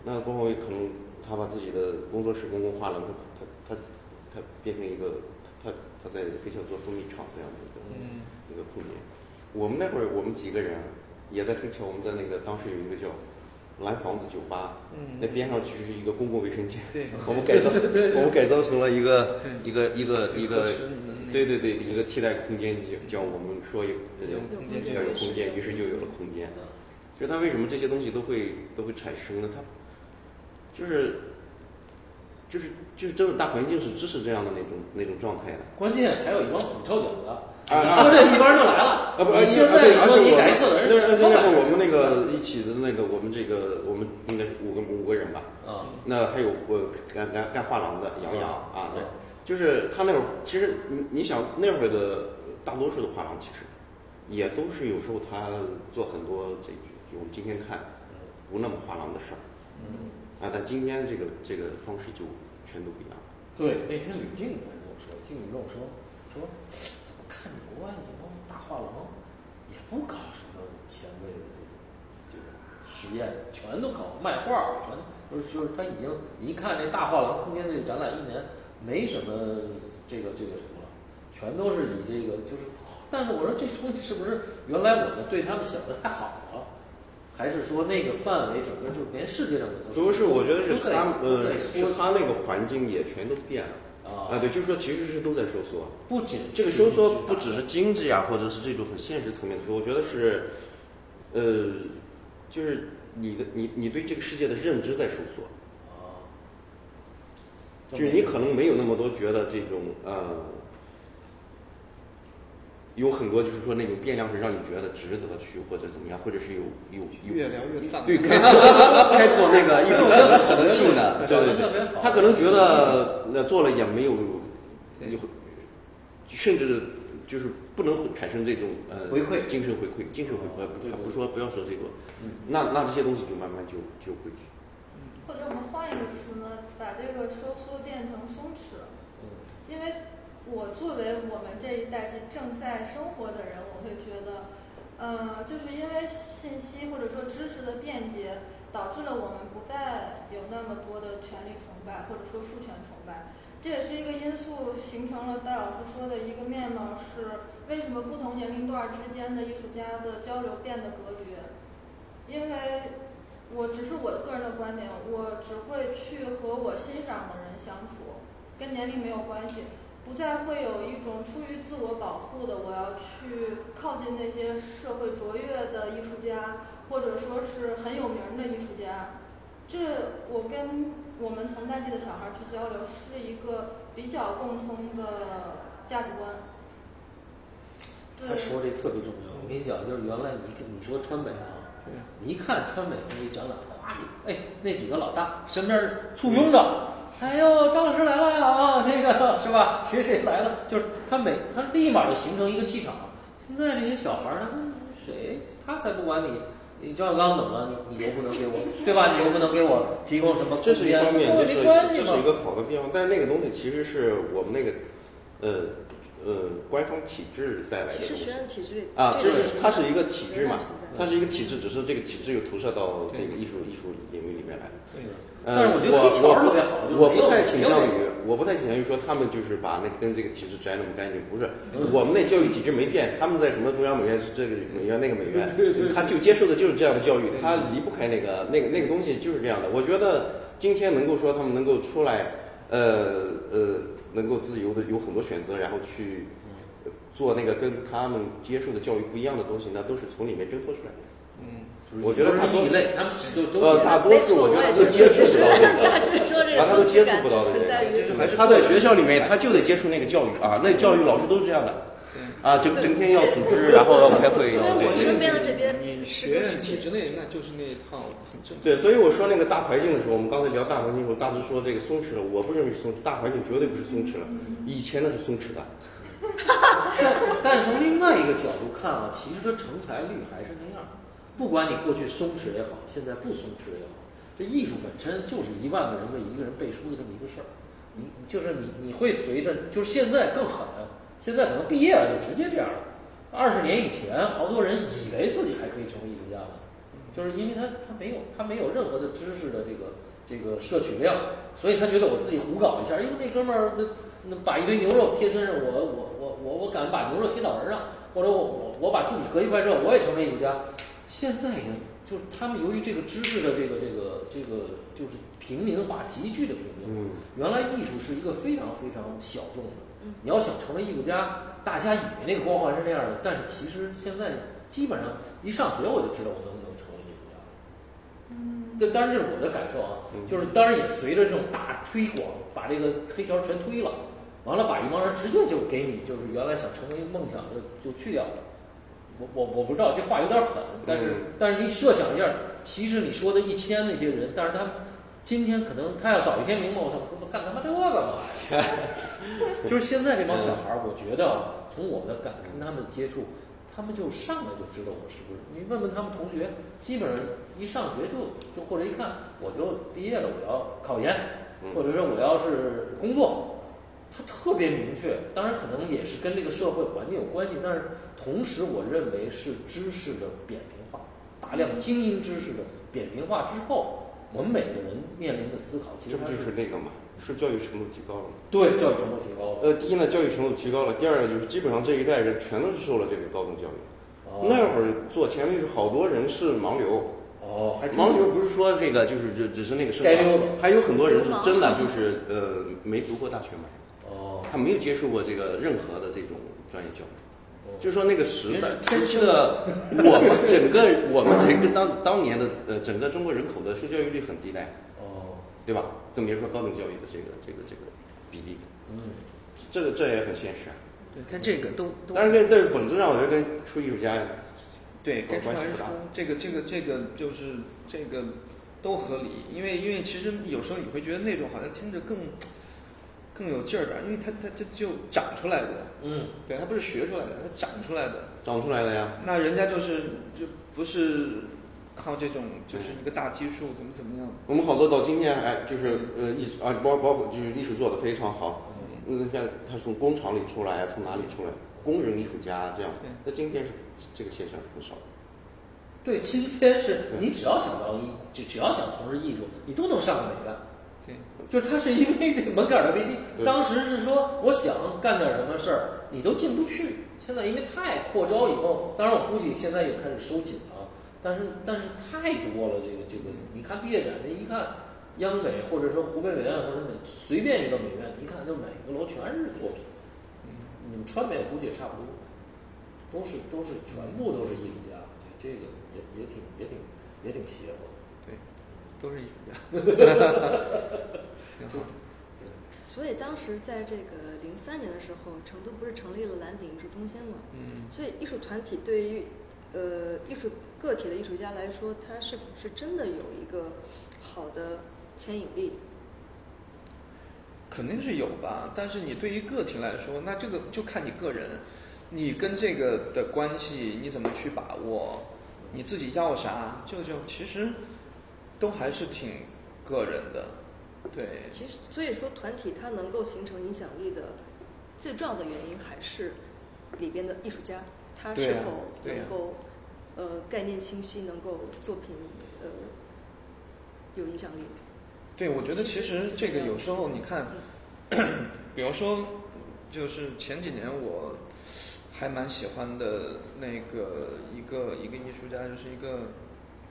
那郭宏伟可能他把自己的工作室公共画廊，他他他他变成一个他他在黑桥做蜂蜜厂这样的一个一个空间。我们那会儿我们几个人也在黑桥，我们在那个当时有一个叫蓝房子酒吧，那边上其实是一个公共卫生间，我们改造我们改造成了一个一个一个一个。对对对，一个替代空间叫叫我们说有有空间要有空间，于是就有了空间。就它为什么这些东西都会都会产生呢？它就是就是就是真的大环境是支持这样的那种那种状态的。关键还有一帮土抄脚的，你说这一帮人就来了。啊不，而且而且你改错的人，那那会儿我们那个一起的那个我们这个我们应该是五个五个人吧。啊。那还有我干干干画廊的杨洋啊对。就是他那会儿，其实你你想那会儿的大多数的画廊，其实也都是有时候他做很多这就我们今天看不那么画廊的事儿，嗯，啊，但今天这个这个方式就全都不一样。对，那天吕静跟我说，静跟我说说，怎么看国外那帮大画廊也不搞什么前卫的这个实验，全都搞卖画，全都是就是他已经一看这大画廊空间这个展览一年。没什么这个这个什么了，全都是以这个就是，但是我说这东西是不是原来我们对他们想的太好了，还是说那个范围整个就连世界上的都不是？我觉得是他呃，是他那个环境也全都变了啊。对，就是说其实是都在收缩，不仅这个收缩不只是经济啊，或者是这种很现实层面的说，我觉得是呃，就是你的你你对这个世界的认知在收缩。就是你可能没有那么多觉得这种呃，有很多就是说那种变量是让你觉得值得去或者怎么样，或者是有有有越聊越散，对开拓开拓那个艺术可能性的，对对对，他可能觉得那做了也没有，甚至就是不能产生这种呃回馈。精神回馈精神回馈，不说不要说这个，那那这些东西就慢慢就就会去。或者我们换一个词呢，把这个收缩变成松弛。嗯。因为我作为我们这一代正在生活的人，我会觉得，呃，就是因为信息或者说知识的便捷，导致了我们不再有那么多的权力崇拜或者说父权崇拜。这也是一个因素，形成了戴老师说的一个面貌，是为什么不同年龄段之间的艺术家的交流变得隔绝？因为。我只是我个人的观点，我只会去和我欣赏的人相处，跟年龄没有关系，不再会有一种出于自我保护的，我要去靠近那些社会卓越的艺术家，或者说是很有名的艺术家。这我跟我们同代际的小孩去交流，是一个比较共通的价值观。他说这特别重要，我跟你讲，就是原来你你说川北啊。你一看川美那一展览，咵就哎，那几个老大身边簇拥着，哎呦，张老师来了啊，那个 是吧？谁谁来了？就是他每他立马就形成一个气场。现在这些小孩儿，他谁他才不管你，你张小刚怎么了？你你又不能给我，对吧？你又不能给我提供什么？这是一方面，这是这是一个好的变化。但是那个东西其实是我们那个呃。呃，官方体制带来的是学院体制啊，这是它是一个体制嘛，它是一个体制，只是这个体制又投射到这个艺术艺术领域里面来。对。呃，我我我不太倾向于，我不太倾向于说他们就是把那跟这个体制摘那么干净，不是。我们那教育体制没变，他们在什么中央美院是这个美院那个美院，他就接受的就是这样的教育，他离不开那个那个那个东西就是这样的。我觉得今天能够说他们能够出来，呃呃。能够自由的有很多选择，然后去做那个跟他们接受的教育不一样的东西，那都是从里面挣脱出来的。嗯，我觉得他都异类，他们都都呃，大多数我觉得都接触不到这个，他都接触不到这个。他在学校里面，他就得接触那个教育啊，那教育老师都是这样的。啊，整整天要组织，然后要开会，要我身边的这边，你学院体制内那就是那一套很正。对，所以我说那个大环境的时候，我们刚才聊大环境的时候，大致说这个松弛了，我不认为是松弛，大环境绝对不是松弛了，以前那是松弛的。但但是从另外一个角度看啊，其实他成才率还是。不管你过去松弛也好，现在不松弛也好，这艺术本身就是一万个人为一个人背书的这么一个事儿。你就是你你会随着，就是现在更狠。现在可能毕业了就直接这样了。二十年以前，好多人以为自己还可以成为艺术家呢，就是因为他他没有他没有任何的知识的这个这个摄取量，所以他觉得我自己胡搞一下，因为那哥们儿那那把一堆牛肉贴身上，我我我我我敢把牛肉贴脑门上，或者我我我把自己隔一块肉，我也成为艺术家。现在已经，就是他们由于这个知识的这个这个这个就是平民化急剧的平民化，原来艺术是一个非常非常小众的。你要想成为艺术家，大家以为那个光环是那样的，但是其实现在基本上一上学我就知道我能不能成为艺术家。嗯，这当然这是我的感受啊，就是当然也随着这种大推广，把这个黑条全推了，完了把一帮人直接就给你，就是原来想成为梦想的就去掉了。我我我不知道这话有点狠，但是但是你设想一下，其实你说的一千那些人，但是他。今天可能他要早一天明白，我操，干他妈这个干嘛呀？就是现在这帮小孩儿，我觉得从我的感跟他们接触，他们就上来就知道我是不是。你问问他们同学，基本上一上学就就或者一看我就毕业了，我要考研，或者说我要是工作，他特别明确。当然可能也是跟这个社会环境有关系，但是同时我认为是知识的扁平化，大量精英知识的扁平化之后。我们每个人面临的思考，其实这不就是那个嘛？是教育程度提高了吗？对，教育程度提高了。呃，第一呢，教育程度提高了；第二呢，就是基本上这一代人全都是受了这个高等教育。哦那会儿做前面是好多人是盲流。哦，盲流不是说这个，就是只只是那个生。该溜还有很多人是真的就是呃没读过大学嘛。哦。他没有接受过这个任何的这种专业教育。就说那个时代，初期的我们整个我们这个当当年的呃整个中国人口的受教育率很低的，哦，对吧？更别说高等教育的这个这个这个比例，嗯，这个这也很现实啊。对，看这个都，但是跟但是本质上我觉得跟出艺术家，对，跟出来说这个这个这个就是这个都合理，因为因为其实有时候你会觉得那种好像听着更。更有劲儿点，因为它它它就长出来的，嗯，对，它不是学出来的，它长出来的，长出来的呀。那人家就是就不是靠这种，就是一个大基数，怎么怎么样？我们好多到今天，哎，就是呃艺啊，包包括就是艺术做的非常好，嗯，像他从工厂里出来，从哪里出来，工人艺术家这样，那今天是这个现象是很少的。对，今天是你只要想到艺，只只要想从事艺术，你都能上个美院。就是他是因为这个门槛特别低，当时是说我想干点什么事儿，你都进不去。现在因为太扩招以后，当然我估计现在也开始收紧了，但是但是太多了，这个这个，你看毕业展这一看，央美或者说湖北美院或者随便一个美院，一看就每个楼全是作品。你们川美估计也差不多，都是都是全部都是艺术家，这这个也也挺也挺也挺邪乎。对，都是艺术家。所以当时在这个零三年的时候，成都不是成立了蓝鼎艺术中心吗？嗯。所以艺术团体对于呃艺术个体的艺术家来说，他是是真的有一个好的牵引力。肯定是有吧，但是你对于个体来说，那这个就看你个人，你跟这个的关系你怎么去把握，你自己要啥，就就其实都还是挺个人的。对，其实所以说团体它能够形成影响力的最重要的原因还是里边的艺术家，他是否能够呃概念清晰，能够作品呃有影响力。对，我觉得其实这个有时候你看，比如说就是前几年我还蛮喜欢的那个一个一个艺术家，就是一个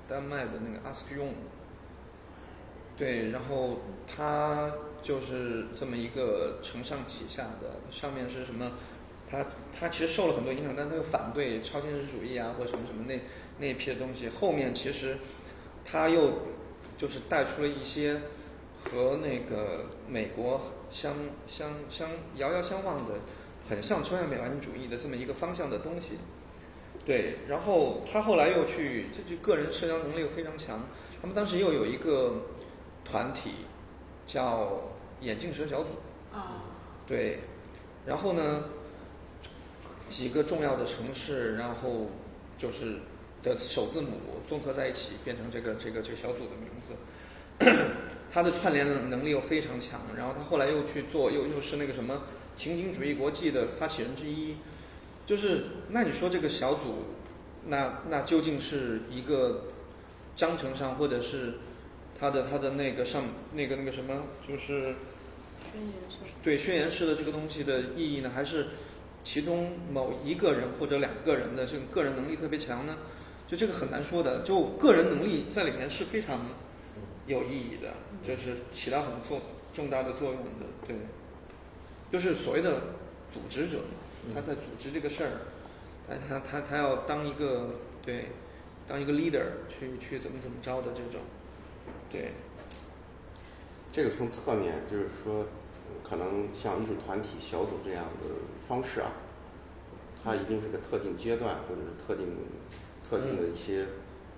丹麦的那个阿斯克用。对，然后他就是这么一个承上启下的，上面是什么他他其实受了很多影响，但他又反对超现实主义啊，或什么什么那那一批的东西。后面其实他又就是带出了一些和那个美国相相相遥遥相望的，很像抽象美完主义的这么一个方向的东西。对，然后他后来又去，这就个人社交能力又非常强。他们当时又有一个团体叫眼镜蛇小组。啊。对，然后呢？几个重要的城市，然后就是的首字母综合在一起，变成这个这个这个小组的名字。他的串联能力又非常强，然后他后来又去做，又又是那个什么情景主义国际的发起人之一。就是那你说这个小组，那那究竟是一个章程上，或者是他的他的那个上那个那个什么，就是宣言式对宣言式的这个东西的意义呢，还是？其中某一个人或者两个人的这个个人能力特别强呢，就这个很难说的。就个人能力在里面是非常有意义的，就是起到很重重大的作用的。对，就是所谓的组织者嘛，他在组织这个事儿，他他他他要当一个对，当一个 leader 去去怎么怎么着的这种，对。这个从侧面就是说。可能像艺术团体、小组这样的方式啊，它一定是个特定阶段，或者是特定、特定的一些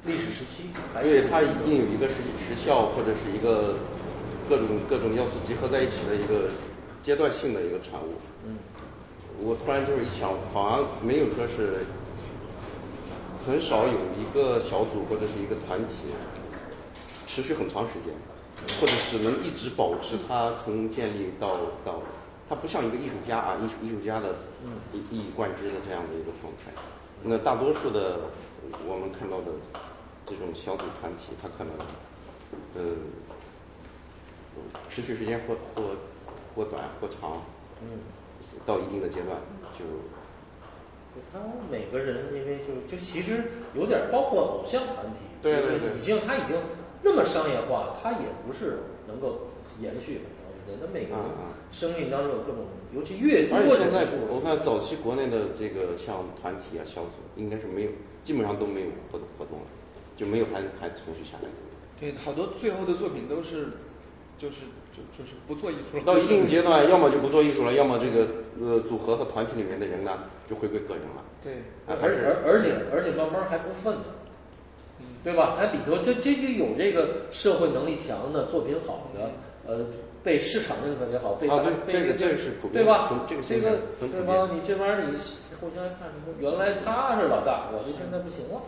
历史时期。对，它一定有一个时时效，或者是一个各种各种要素集合在一起的一个阶段性的一个产物。嗯。我突然就是一想，好像没有说是很少有一个小组或者是一个团体持续很长时间。或者是能一直保持它从建立到到，它不像一个艺术家啊，艺术艺术家的一一以贯之的这样的一个状态。那大多数的我们看到的这种小组团体，它可能呃持续时间或或或短或长，嗯，到一定的阶段就。他每个人因为就就其实有点包括偶像团体，对对对，已经他已经。那么商业化，它也不是能够延续很长时间。那每个人生命当中有各种，尤其越多。现在我看早期国内的这个像团体啊、小组，应该是没有，基本上都没有活动活动了，就没有还还存续下来。对，好多最后的作品都是，就是就就是不做艺术了。到一定阶段，要么就不做艺术了，要么这个呃组合和团体里面的人呢，就回归个人了。对，还是而而且而且慢慢还不愤的。对吧？它里头这这就有这个社会能力强的作品好的，呃，被市场认可也好，被啊对，这个这个是普遍，对吧？这个这个对吧？你这玩意儿你互相看什么？原来他是老大，我这现在不行了。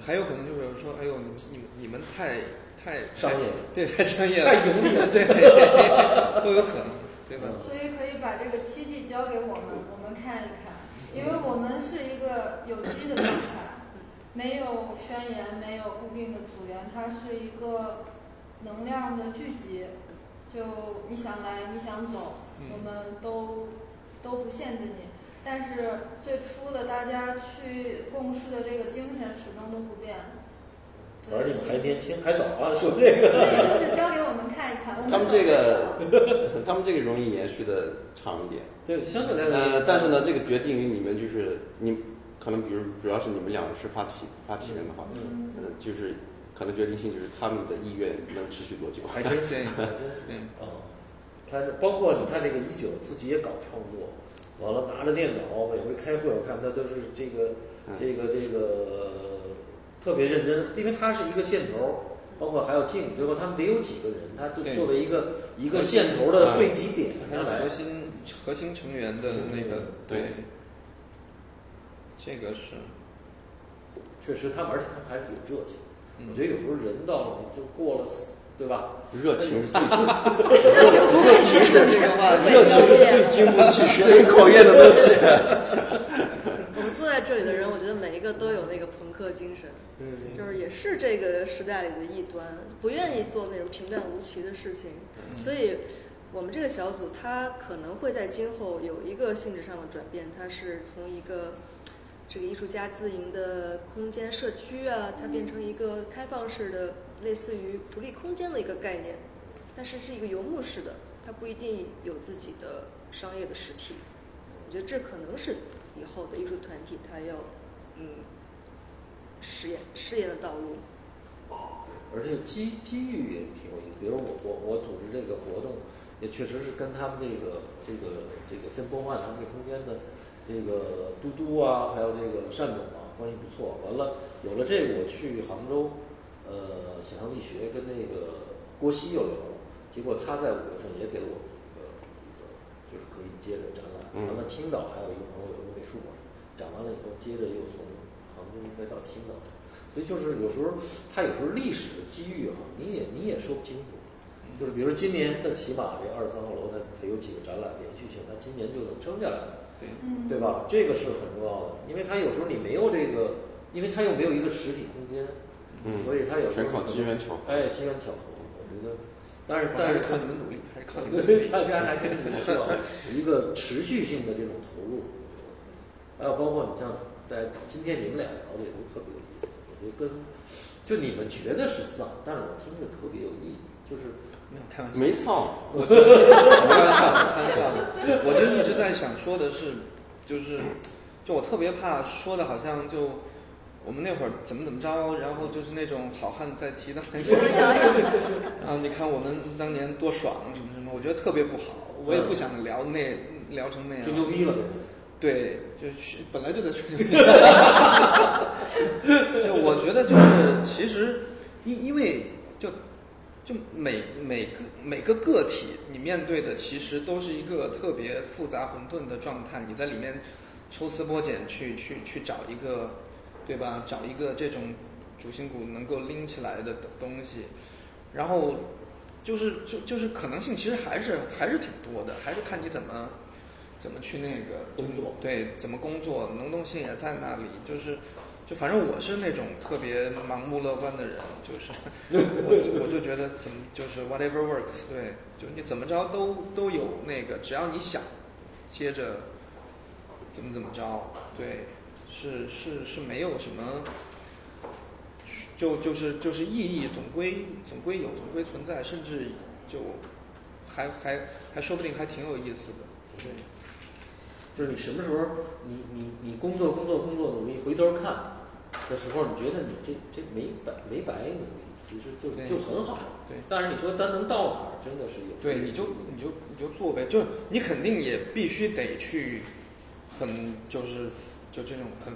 还有可能就是说，哎呦，你你你们太太商业，对，太商业了，太油腻了，对，都有可能，对吧？所以可以把这个七季交给我们，我们看一看，因为我们是一个有机的状态。没有宣言，没有固定的组员，它是一个能量的聚集。就你想来，你想走，我们都都不限制你。但是最初的大家去共事的这个精神始终都不变。而且还年轻，还早啊，说这个。所以就是交给我们看一看。他们这个，他们这个容易延续的长一点。对，相对来说。呃，但是呢，这个决定于你们，就是你。可能比如主要是你们两个是发起发起人的话，嗯，就是可能决定性就是他们的意愿能持续多久？还真是，还真是。啊，他是包括你看这个一九自己也搞创作，完了拿着电脑每回开会，我看他都是这个这个这个特别认真，因为他是一个线头，包括还有静，最后他们得有几个人，他就作为一个一个线头的汇集点，核心核心成员的那个对。这个是，确实，他而且他还是有热情。我觉得有时候人到了就过了，对吧？热情是最 热情热情是这个话，热情是最经不起时间考验的东西。我们坐在这里的人，我觉得每一个都有那个朋克精神，就是也是这个时代里的异端，不愿意做那种平淡无奇的事情。所以，我们这个小组，它可能会在今后有一个性质上的转变，它是从一个。这个艺术家自营的空间社区啊，它变成一个开放式的，类似于独立空间的一个概念，但是是一个游牧式的，它不一定有自己的商业的实体。我觉得这可能是以后的艺术团体它要嗯实验试验的道路。而且机机遇也挺有意思，比如我我我组织这个活动，也确实是跟他们这个这个这个 Simple One 他们这空间的这个嘟嘟啊，还有这个单总啊关系不错。完了有了这个，我去杭州，呃，想象力学跟那个郭熙又聊了，结果他在五月份也给了我一个一个，就是可以接着展览。完了青岛还有一个朋友有个美术馆，展完了以后，接着又从杭州应该到青岛。所以就是有时候，他有时候历史的机遇啊，你也你也说不清楚。就是比如说今年的起码这二十三号楼，它它有几个展览连续性，它今年就能撑下来，对对吧？这个是很重要的，因为它有时候你没有这个，因为它又没有一个实体空间，所以它有时候全靠机缘巧合。哎，机缘巧合，我觉得，但是但是靠你们努力，还是靠你们，大家还是需要有一个持续性的这种投入。还有包括你像在今天你们俩聊的也都特别。有意思，我觉得跟，就你们觉得是丧，但是我听着特别有意义，就是没有开玩笑，没丧，我就开玩笑，开玩笑。的，我就一直在想说的是，就是，就我特别怕说的好像就我们那会儿怎么怎么着，然后就是那种好汉在提的那种，啊，你看我们当年多爽什么什么，我觉得特别不好，我也不想聊那聊成那样，吹牛逼了。对，就是本来就在吹牛逼。就我觉得，就是其实，因因为就就每每个每个个体，你面对的其实都是一个特别复杂混沌的状态。你在里面抽丝剥茧去去去找一个，对吧？找一个这种主心骨能够拎起来的东西，然后就是就就是可能性其实还是还是挺多的，还是看你怎么。怎么去那个工作？对，怎么工作？能动性也在那里。就是，就反正我是那种特别盲目乐观的人，就是 我就我就觉得怎么就是 whatever works，对，就你怎么着都都有那个，只要你想，接着怎么怎么着，对，是是是没有什么，就就是就是意义总归总归有，总归存在，甚至就还还还说不定还挺有意思的，对。就是你什么时候，你你你工作工作工作努力，回头看的时候，你觉得你这这没白没白努力，其实就就很好。对，但是你说单能到哪儿，真的是有。对，你就你就你就做呗，就你肯定也必须得去，很就是就这种很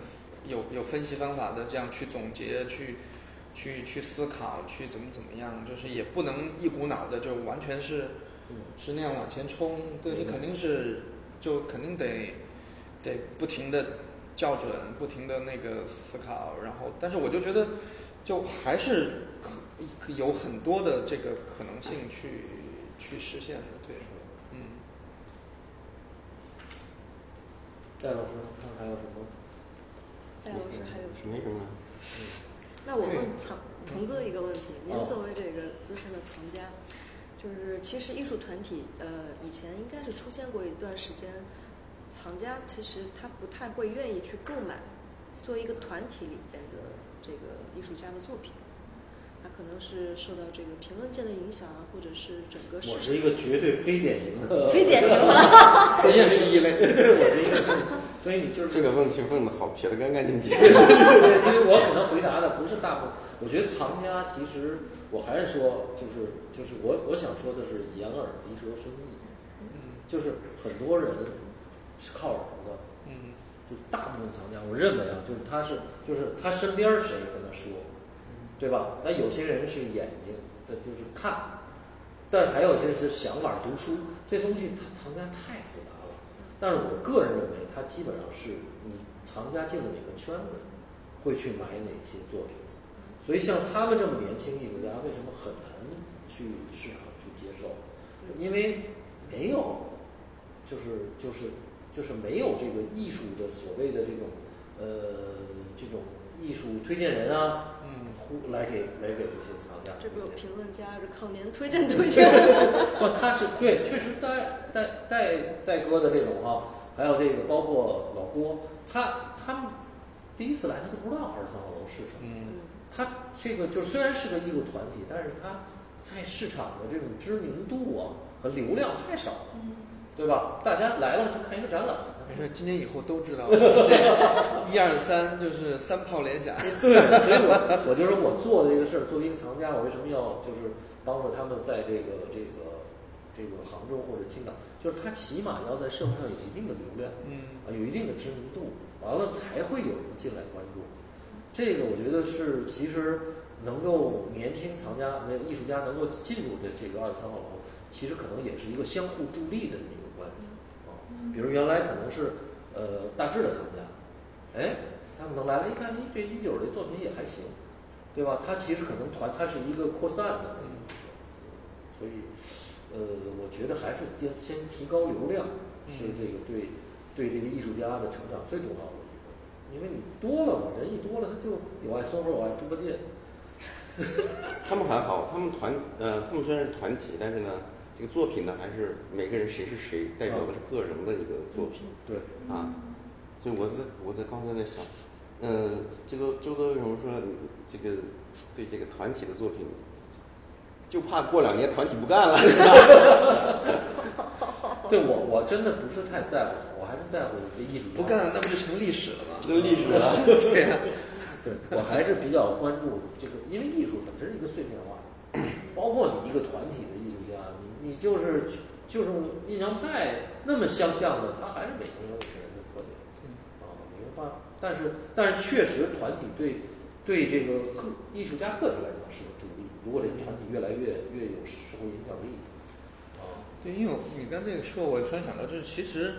有有分析方法的这样去总结，去去去思考，去怎么怎么样，就是也不能一股脑的就完全是是那样往前冲。对你肯定是。就肯定得得不停的校准，不停的那个思考，然后，但是我就觉得，就还是可有很多的这个可能性去去实现的，对，嗯。戴老师，看还有什么？戴老师还有什么？嗯。那我问藏腾哥一个问题：您作为这个资深的藏家。就是其实艺术团体，呃，以前应该是出现过一段时间，藏家其实他不太会愿意去购买，作为一个团体里边的这个艺术家的作品，他可能是受到这个评论界的影响啊，或者是整个我是一个绝对非典型的，非典型的，我也是异类，我是一个，所以你就是这个问题问的好，撇得干干净净，因为我可能回答的不是大部分。我觉得藏家其实，我还是说，就是就是我我想说的是掩耳鼻舌生意，嗯，就是很多人是靠耳的，嗯，就是大部分藏家，我认为啊，就是他是就是他身边谁跟他说，对吧？那有些人是眼睛，的就是看，但是还有些是想法读书，这东西他藏家太复杂了。但是我个人认为，他基本上是你藏家进了哪个圈子，会去买哪些作品。所以像他们这么年轻艺术家，为什么很难去市场去接受？因为没有，就是就是就是没有这个艺术的所谓的这种呃这种艺术推荐人啊，嗯，来给来给这些藏家。这个评论家是靠您推荐推荐。不，他是对，确实戴戴戴戴哥的这种哈，还有这个包括老郭，他他们第一次来他都不知道二十三号楼是什么。嗯。他这个就是虽然是个艺术团体，但是他在市场的这种知名度啊和流量太少了。对吧？大家来了就看一个展览。没事，今年以后都知道了。一二三就是三炮连响。对，所以我我就说我做这个事儿，作为一个藏家，我为什么要就是帮助他们在这个这个这个杭州或者青岛，就是他起码要在社会上有一定的流量，嗯，啊，有一定的知名度，完了才会有人进来关注。这个我觉得是其实能够年轻藏家、那个艺术家能够进入的这个二十三号楼，其实可能也是一个相互助力的这么。比如原来可能是呃大致的参加，哎，他可能来了一看，咦，这一九的作品也还行，对吧？他其实可能团，他是一个扩散的，所以呃，我觉得还是先先提高流量，是这个对对这个艺术家的成长最重要的。因为你多了嘛，人一多了，他就有爱松鼠，有爱猪八戒。他们还好，他们团呃，他们虽然是团体，但是呢，这个作品呢，还是每个人谁是谁，代表的是个人的一个作品。对啊，所以我在我在刚才在想，嗯，这个周哥为什么说这个对这个团体的作品，就怕过两年团体不干了？对我我真的不是太在乎，我还是在乎这艺术不干了，那不就成历史了吗？成历史了，对呀。对我还是比较关注这个，因为艺术本身是一个碎片化，包括你一个团体的你你就是就是印象派那么相像的，他还是每个人有每个人的特点啊，没有办法。但是但是确实团体对对这个个艺术家个体来讲是个助力。如果这个团体越来越越有社会影响力啊，对，因为你刚这个说，我突然想到，就是其实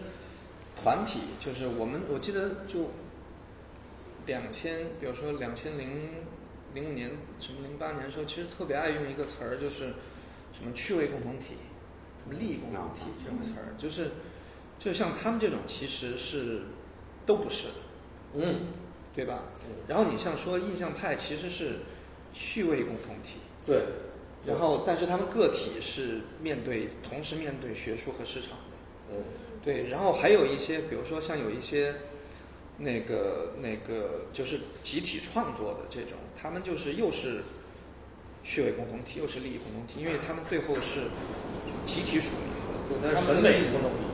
团体就是我们，我记得就。两千，比如说两千零零五年什么零八年的时候，其实特别爱用一个词儿，就是什么趣味共同体，什么利益共同体这种词儿，就是就像他们这种其实是都不是，嗯，对吧？然后你像说印象派其实是趣味共同体，对，然后但是他们个体是面对同时面对学术和市场的，嗯，对，然后还有一些，比如说像有一些。那个那个就是集体创作的这种，他们就是又是趣味共同体，又是利益共同体，因为他们最后是集体署名的。审美共同体。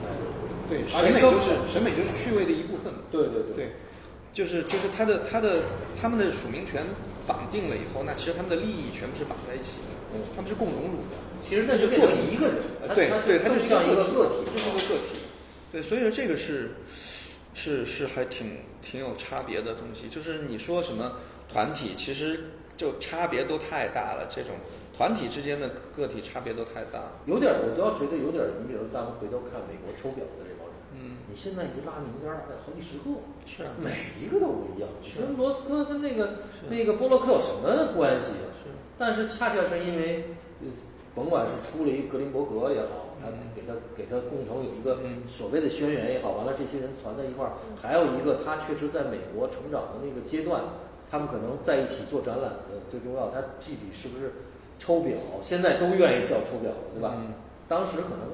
对，审美就是审美就是趣味的一部分。对对对。对，就是就是他的他的他们的署名权绑定了以后，那其实他们的利益全部是绑在一起的。嗯。他们是共荣辱的。其实那是作品一个人。对对，他就像一个个体，就是一个个体。对，所以说这个是。是是还挺挺有差别的东西，就是你说什么团体，其实就差别都太大了。这种团体之间的个体差别都太大了，有点我都要觉得有点。你比如咱们回头看美国抽表的这帮人，嗯，你现在一拉名单大概好几十个，是啊，每一个都不一样。跟罗斯科跟那个那个波洛克有什么关系啊？是，但是恰恰是因为，甭管是出了一格林伯格也好。他给他给他共同有一个所谓的宣言也好，完了这些人攒在一块儿，还有一个他确实在美国成长的那个阶段，他们可能在一起做展览的最重要，他具体是不是抽表，现在都愿意叫抽表了，对吧？当时可能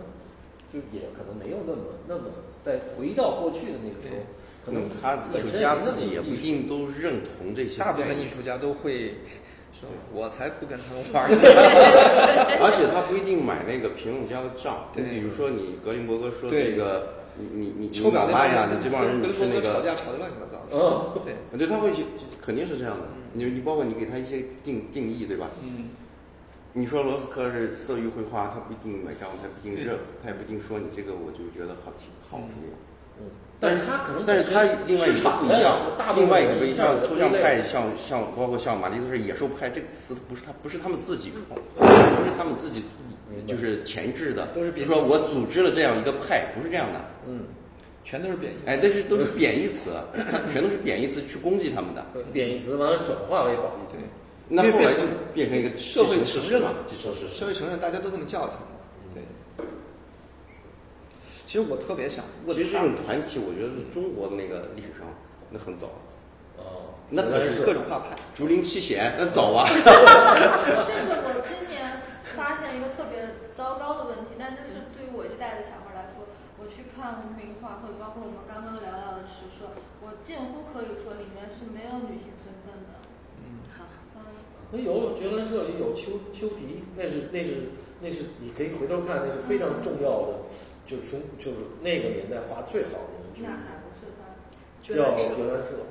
就也可能没有那么那么再回到过去的那个时候，可能他艺术家自己也不一定都认同这些，大部分艺术家都会。我才不跟他们玩 而且他不一定买那个评论家的账。对，比如说你格林伯格说这个，你你你抽表那呀，你这帮人是那个吵架吵得乱七八糟。嗯，对，对，他会肯定是这样的。你你包括你给他一些定定义，对吧？嗯。你说罗斯科是色域绘画，他不一定买账，他不一定认，他也不一定说你这个我就觉得好听好什么样。嗯。但是他可能，但是他另外一个不一样，另外一个像抽象派，像像包括像马蒂斯是野兽派，这个词不是他不是他们自己创，不是他们自己就是前置的，都是说我组织了这样一个派，不是这样的，嗯，全都是贬义，哎，但是都是贬义词，全都是贬义词去攻击他们的，贬义词完了转化为褒义词，那后来就变成一个社会承认嘛，社会承认大家都这么叫他们。其实我特别想，其实这种团体，我觉得是中国的那个历史上那很早，哦，那可是各种画派，竹林七贤那早啊。这 是我今年发现一个特别糟糕的问题，但这是对于我这代的小孩来说，我去看无名画，或者包括我们刚刚聊到的池社，我近乎可以说里面是没有女性身份的。嗯，好，嗯，那有觉兰社里有秋秋笛，那是那是那是你可以回头看，那是非常重要的。就是中就是那个年代画最好的人之一，叫绝乱社。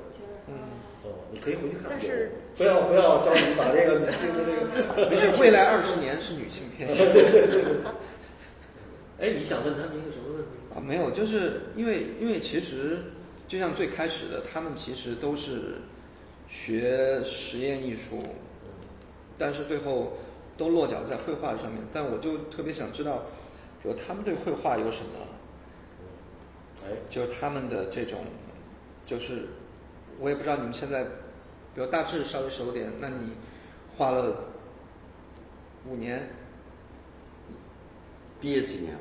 嗯，哦，你可以回去看。但是不要不要着急把这个女性的这个，没事，未来二十年是女性天下。对对对。哎，你想问他们一个什么问题啊？没有，就是因为因为其实就像最开始的，他们其实都是学实验艺术，但是最后都落脚在绘画上面。但我就特别想知道，说他们对绘画有什么？哎，就是他们的这种，就是我也不知道你们现在，比如大致稍微熟点，那你花了五年，毕业几年？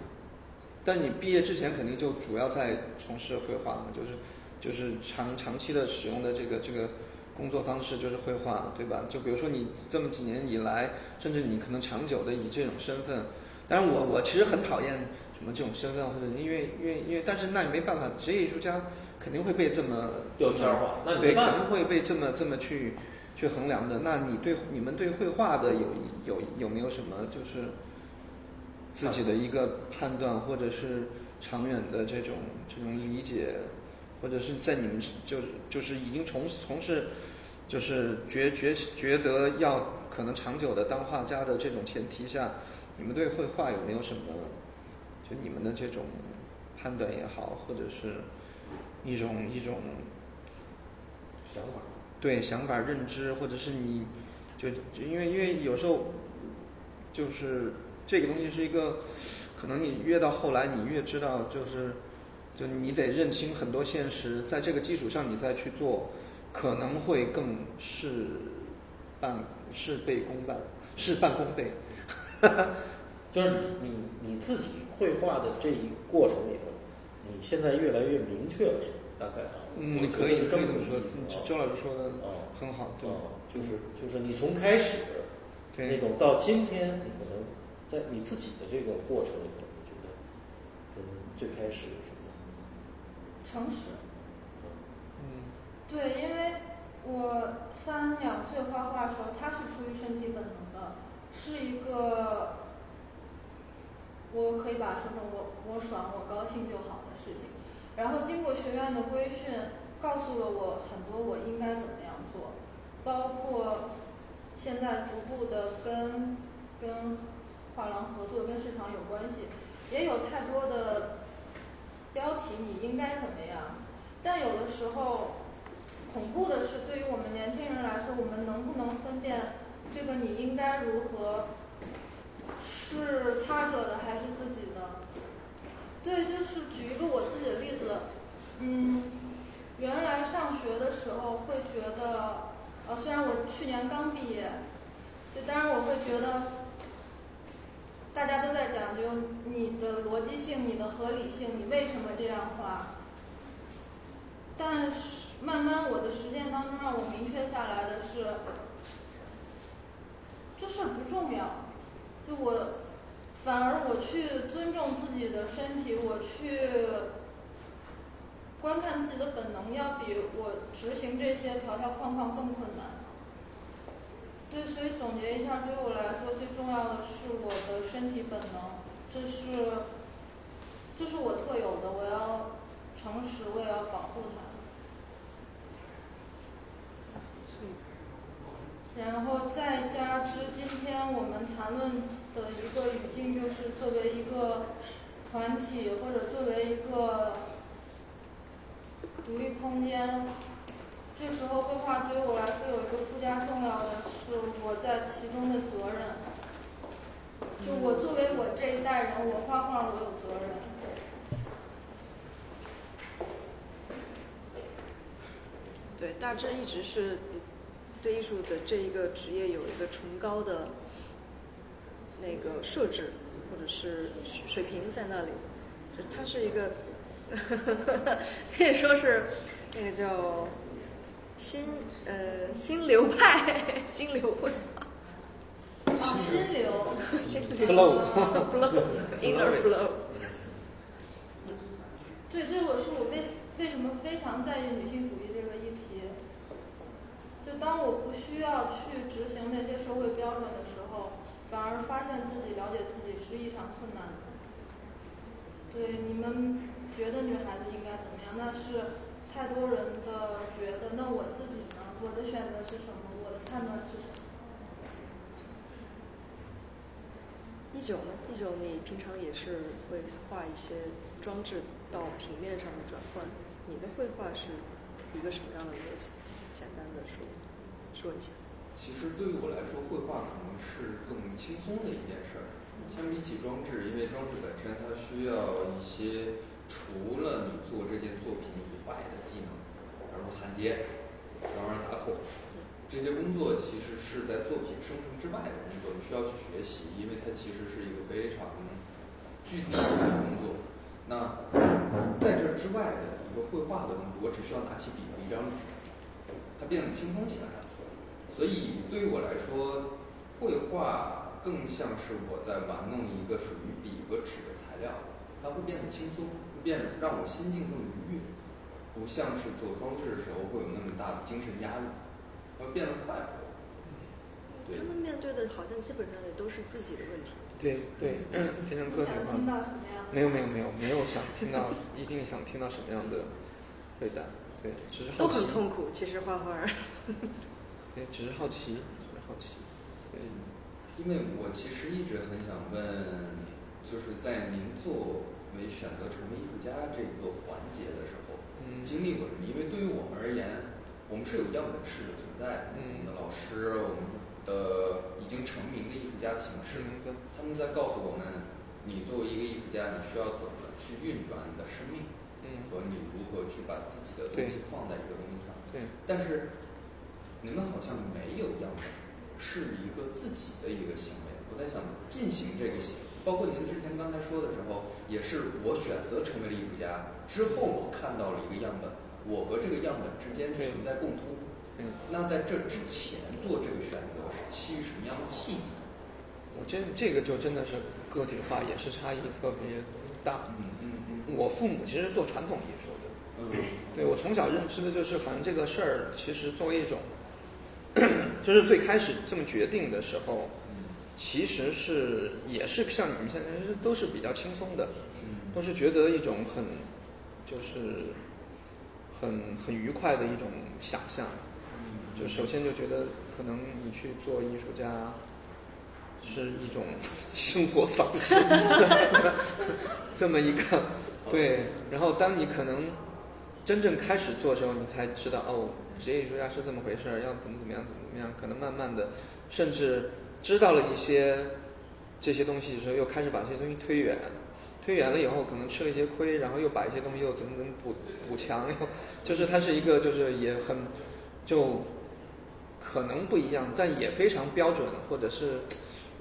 但你毕业之前肯定就主要在从事绘画嘛，就是就是长长期的使用的这个这个工作方式就是绘画，对吧？就比如说你这么几年以来，甚至你可能长久的以这种身份，但是我我其实很讨厌什么这种身份或者因为因为因为，但是那你没办法，职业艺术家肯定会被这么标签化，那对肯定会被这么这么去去衡量的。那你对你们对绘画的有有有没有什么就是？自己的一个判断，或者是长远的这种这种理解，或者是在你们就是就是已经从从事，就是觉觉觉得要可能长久的当画家的这种前提下，你们对绘画有没有什么，就你们的这种判断也好，或者是一种一种想法，对想法认知，或者是你就就因为因为有时候就是。这个东西是一个，可能你越到后来，你越知道，就是，就你得认清很多现实，在这个基础上你再去做，可能会更事半事倍功半，事半功倍。就是你你你自己绘画的这一过程里头，你现在越来越明确了，是大概嗯，你，可以这么说，周老师说的很好，对，就是就是你从开始那种到今天。你可能在你自己的这个过程里头，你觉得跟最开始有什么？诚实。嗯。对，因为我三两岁画画的时候，他是出于身体本能的，是一个我可以把什么我我爽我高兴就好。然后经过学院的规训，告诉了我很多我应该怎么样做，包括现在逐步的跟跟。画廊合作跟市场有关系，也有太多的标题，你应该怎么样？但有的时候，恐怖的是，对于我们年轻人来说，我们能不能分辨这个你应该如何是他者的还是自己的？对，就是举一个我自己的例子，嗯，原来上学的时候会觉得，呃，虽然我去年刚毕业，就，当然我会觉得。大家都在讲究你的逻辑性、你的合理性，你为什么这样画？但是慢慢我的实践当中让我明确下来的是，这事不重要。就我反而我去尊重自己的身体，我去观看自己的本能，要比我执行这些条条框框更困难。对，所以总结一下，对我来说最重要的是我的身体本能，这是，这是我特有的，我要诚实，我也要保护它。然后再加之，今天我们谈论的一个语境，就是作为一个团体，或者作为一个独立空间。这时候绘画对于我来说有一个附加重要的是我在其中的责任，就我作为我这一代人，我画画我有责任。对，大致一直是对艺术的这一个职业有一个崇高的那个设置或者是水平在那里，就它是一个可以说是那个叫。新呃新流派，新流会，啊新流，新流，flow，flow，inner flow。对，这我是我为为什么非常在意女性主义这个议题。就当我不需要去执行那些社会标准的时候，反而发现自己了解自己是一场困难的。对，你们觉得女孩子应该怎么样？那是太多人的觉得。那我自己呢？我的选择是什么？我的判断是什么？一九呢？一九，你平常也是会画一些装置到平面上的转换。你的绘画是一个什么样的逻辑？简单的说说一下。其实对于我来说，绘画可能是更轻松的一件事儿。相比起装置，因为装置本身它需要一些除了你做这件作品以外的技能，比如焊接、然后打孔，这些工作其实是在作品生成之外的工作，你需要去学习，因为它其实是一个非常具体的工作。那在这之外的一个绘画的工作，我只需要拿起笔和一张纸，它变得轻松起来。所以对于我来说，绘画更像是我在玩弄一个属于笔和纸的材料，它会变得轻松，会变得让我心境更愉悦，不像是做装置的时候会有那么大的精神压力，会变得快活。他们面对的好像基本上也都是自己的问题。对对，非常个体化。没有没有没有没有想听到 一定想听到什么样的回答，对，只是都很痛苦。其实画画。对，只是好奇，只是好奇。对，因为我其实一直很想问，就是在您作为选择成为艺术家这个环节的时候，经历过什么？因为对于我们而言，我们是有样本式的存在，我们的老师，我们的已经成名的艺术家的形式，他们在告诉我们，你作为一个艺术家，你需要怎么去运转你的生命，和你如何去把自己的东西放在这个东西上。对，但是。你们好像没有样本，是一个自己的一个行为。我在想进行这个行，包括您之前刚才说的时候，也是我选择成为了艺术家之后，我看到了一个样本，我和这个样本之间存在共通。嗯，那在这之前做这个选择是基于什么样的契机？我觉得这个就真的是个体化，也是差异特别大。嗯嗯嗯。我父母其实做传统艺术的。嗯。对我从小认知的就是，好像这个事儿其实作为一种。就是最开始这么决定的时候，其实是也是像你们现在都是比较轻松的，都是觉得一种很就是很很愉快的一种想象。就首先就觉得可能你去做艺术家是一种 生活方式，这么一个对。然后当你可能真正开始做的时候，你才知道哦。职业艺术家是这么回事儿，要怎么怎么样，怎么怎么样？可能慢慢的，甚至知道了一些这些东西的时候，又开始把这些东西推远，推远了以后，可能吃了一些亏，然后又把一些东西又怎么怎么补补强，又就是它是一个，就是也很就可能不一样，但也非常标准，或者是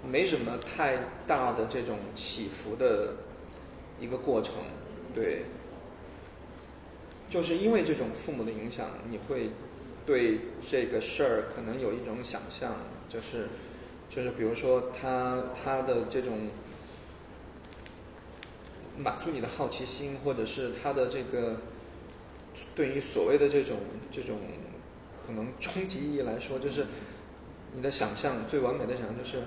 没什么太大的这种起伏的一个过程，对。就是因为这种父母的影响，你会对这个事儿可能有一种想象，就是就是比如说他他的这种满足你的好奇心，或者是他的这个对于所谓的这种这种可能终极意义来说，就是你的想象最完美的想象就是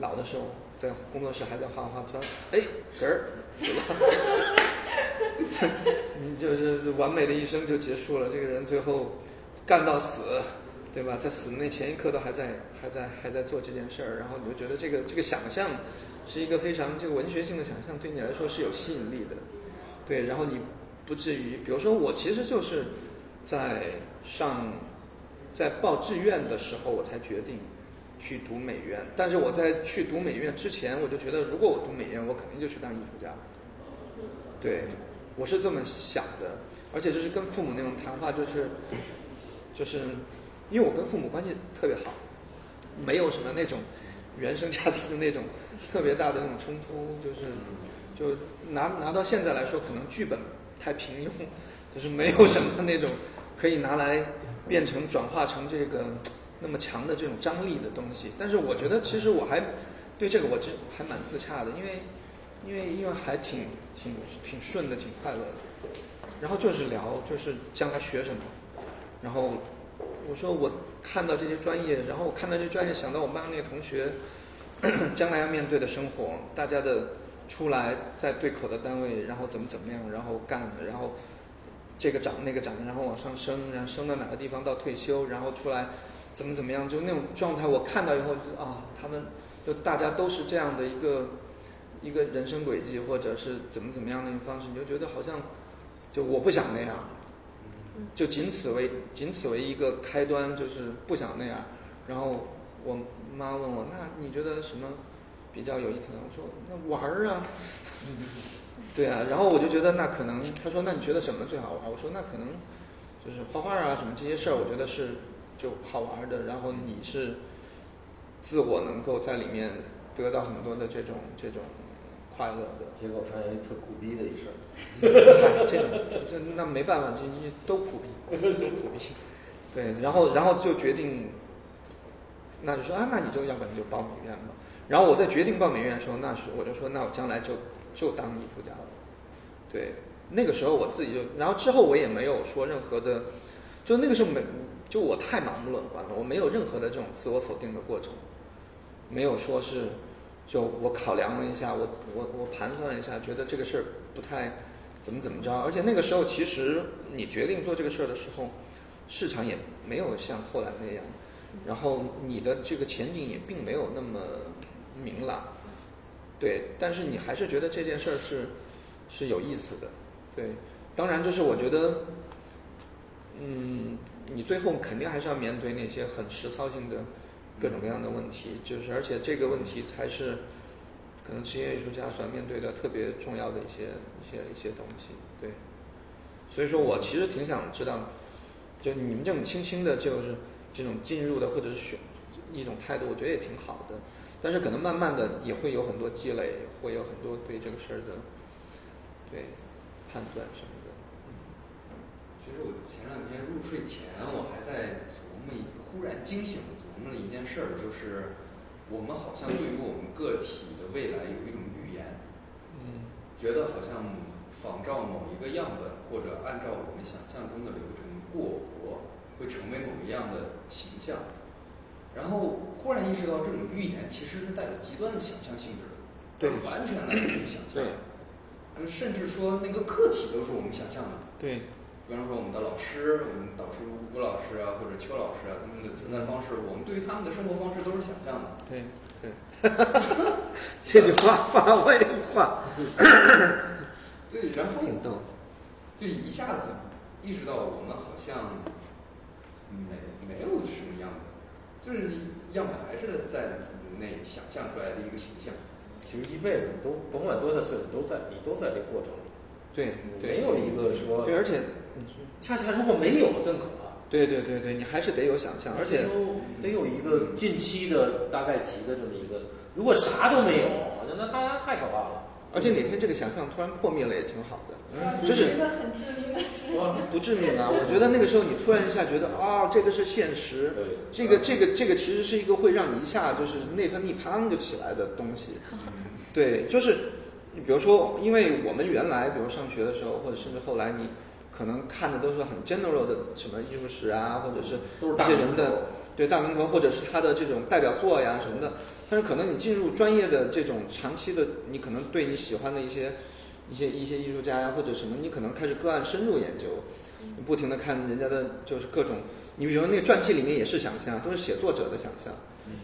老的时候在工作室还在画画，突然哎嗝儿死了。你就是完美的一生就结束了，这个人最后干到死，对吧？在死的那前一刻都还在还在还在做这件事儿，然后你就觉得这个这个想象是一个非常这个文学性的想象，对你来说是有吸引力的，对。然后你不至于，比如说我其实就是在上在报志愿的时候，我才决定去读美院。但是我在去读美院之前，我就觉得如果我读美院，我肯定就去当艺术家，对。我是这么想的，而且就是跟父母那种谈话，就是，就是，因为我跟父母关系特别好，没有什么那种原生家庭的那种特别大的那种冲突，就是，就拿拿到现在来说，可能剧本太平庸，就是没有什么那种可以拿来变成转化成这个那么强的这种张力的东西。但是我觉得，其实我还对这个我就还蛮自洽的，因为。因为因为还挺挺挺顺的，挺快乐的。然后就是聊，就是将来学什么。然后我说我看到这些专业，然后我看到这专业，想到我们班那个同学 将来要面对的生活，大家的出来在对口的单位，然后怎么怎么样，然后干，然后这个涨那个涨，然后往上升，然后升到哪个地方到退休，然后出来怎么怎么样，就那种状态，我看到以后就啊，他们就大家都是这样的一个一个人生轨迹，或者是怎么怎么样的一个方式，你就觉得好像就我不想那样，就仅此为仅此为一个开端，就是不想那样。然后我妈问我，那你觉得什么？比较有意思呢，我说那玩儿啊，对啊，然后我就觉得那可能，她说那你觉得什么最好玩？我说那可能就是画画啊什么这些事儿，我觉得是就好玩的。然后你是自我能够在里面得到很多的这种这种快乐的。结果发现一特苦逼的一事儿，这这那没办法，这这都苦逼，都苦逼。对，然后然后就决定，那就说啊，那你就要不然就报美院吧。然后我在决定报美院的时候，那时我就说，那我将来就就当艺术家了。对，那个时候我自己就，然后之后我也没有说任何的，就那个时候没，就我太盲目乐观了，我没有任何的这种自我否定的过程，没有说是，就我考量了一下，我我我盘算了一下，觉得这个事儿不太怎么怎么着，而且那个时候其实你决定做这个事儿的时候，市场也没有像后来那样，然后你的这个前景也并没有那么。明朗，对，但是你还是觉得这件事儿是是有意思的，对，当然就是我觉得，嗯，你最后肯定还是要面对那些很实操性的各种各样的问题，就是而且这个问题才是可能职业艺术家所要面对的特别重要的一些一些一些东西，对，所以说我其实挺想知道，就你们这种轻轻的，就是这种进入的或者是选一种态度，我觉得也挺好的。但是可能慢慢的也会有很多积累，会有很多对这个事儿的对判断什么的。其实我前两天入睡前，我还在琢磨，忽然惊醒琢磨了一件事儿，就是我们好像对于我们个体的未来有一种预言，嗯，觉得好像仿照某一个样本，或者按照我们想象中的流程过活，会成为某一样的形象。然后忽然意识到，这种预言其实是带有极端的想象性质的，对，完全来自于想象。对，甚至说那个客体都是我们想象的。对，比方说我们的老师，我们导师吴老师啊，或者邱老师啊，他们的存在方式，我们对于他们的生活方式都是想象的。对对，这句话话外话。对，然后挺逗，就一下子意识到我们好像没没有什么样的。就是样本还是在内想象出来的一个形象。其实一辈子都甭管多大岁数，都在你都在这过程里。对，没有一个说。对，而且恰恰如果没有认可，对对对对，你还是得有想象，而且得有一个近期的大概齐的这么一个。如果啥都没有，好像那太太可怕了。而且哪天这个想象突然破灭了，也挺好的。就是一个很致命的不致命啊！我觉得那个时候你突然一下觉得啊，这个是现实，这个这个这个其实是一个会让你一下就是内分泌砰就起来的东西。对，就是你比如说，因为我们原来比如上学的时候，或者甚至后来你可能看的都是很 general 的什么艺术史啊，或者是一些人的对大名头，或者是他的这种代表作呀什么的。但是可能你进入专业的这种长期的，你可能对你喜欢的一些。一些一些艺术家呀，或者什么，你可能开始个案深入研究，不停的看人家的，就是各种，你比如说那个传记里面也是想象，都是写作者的想象，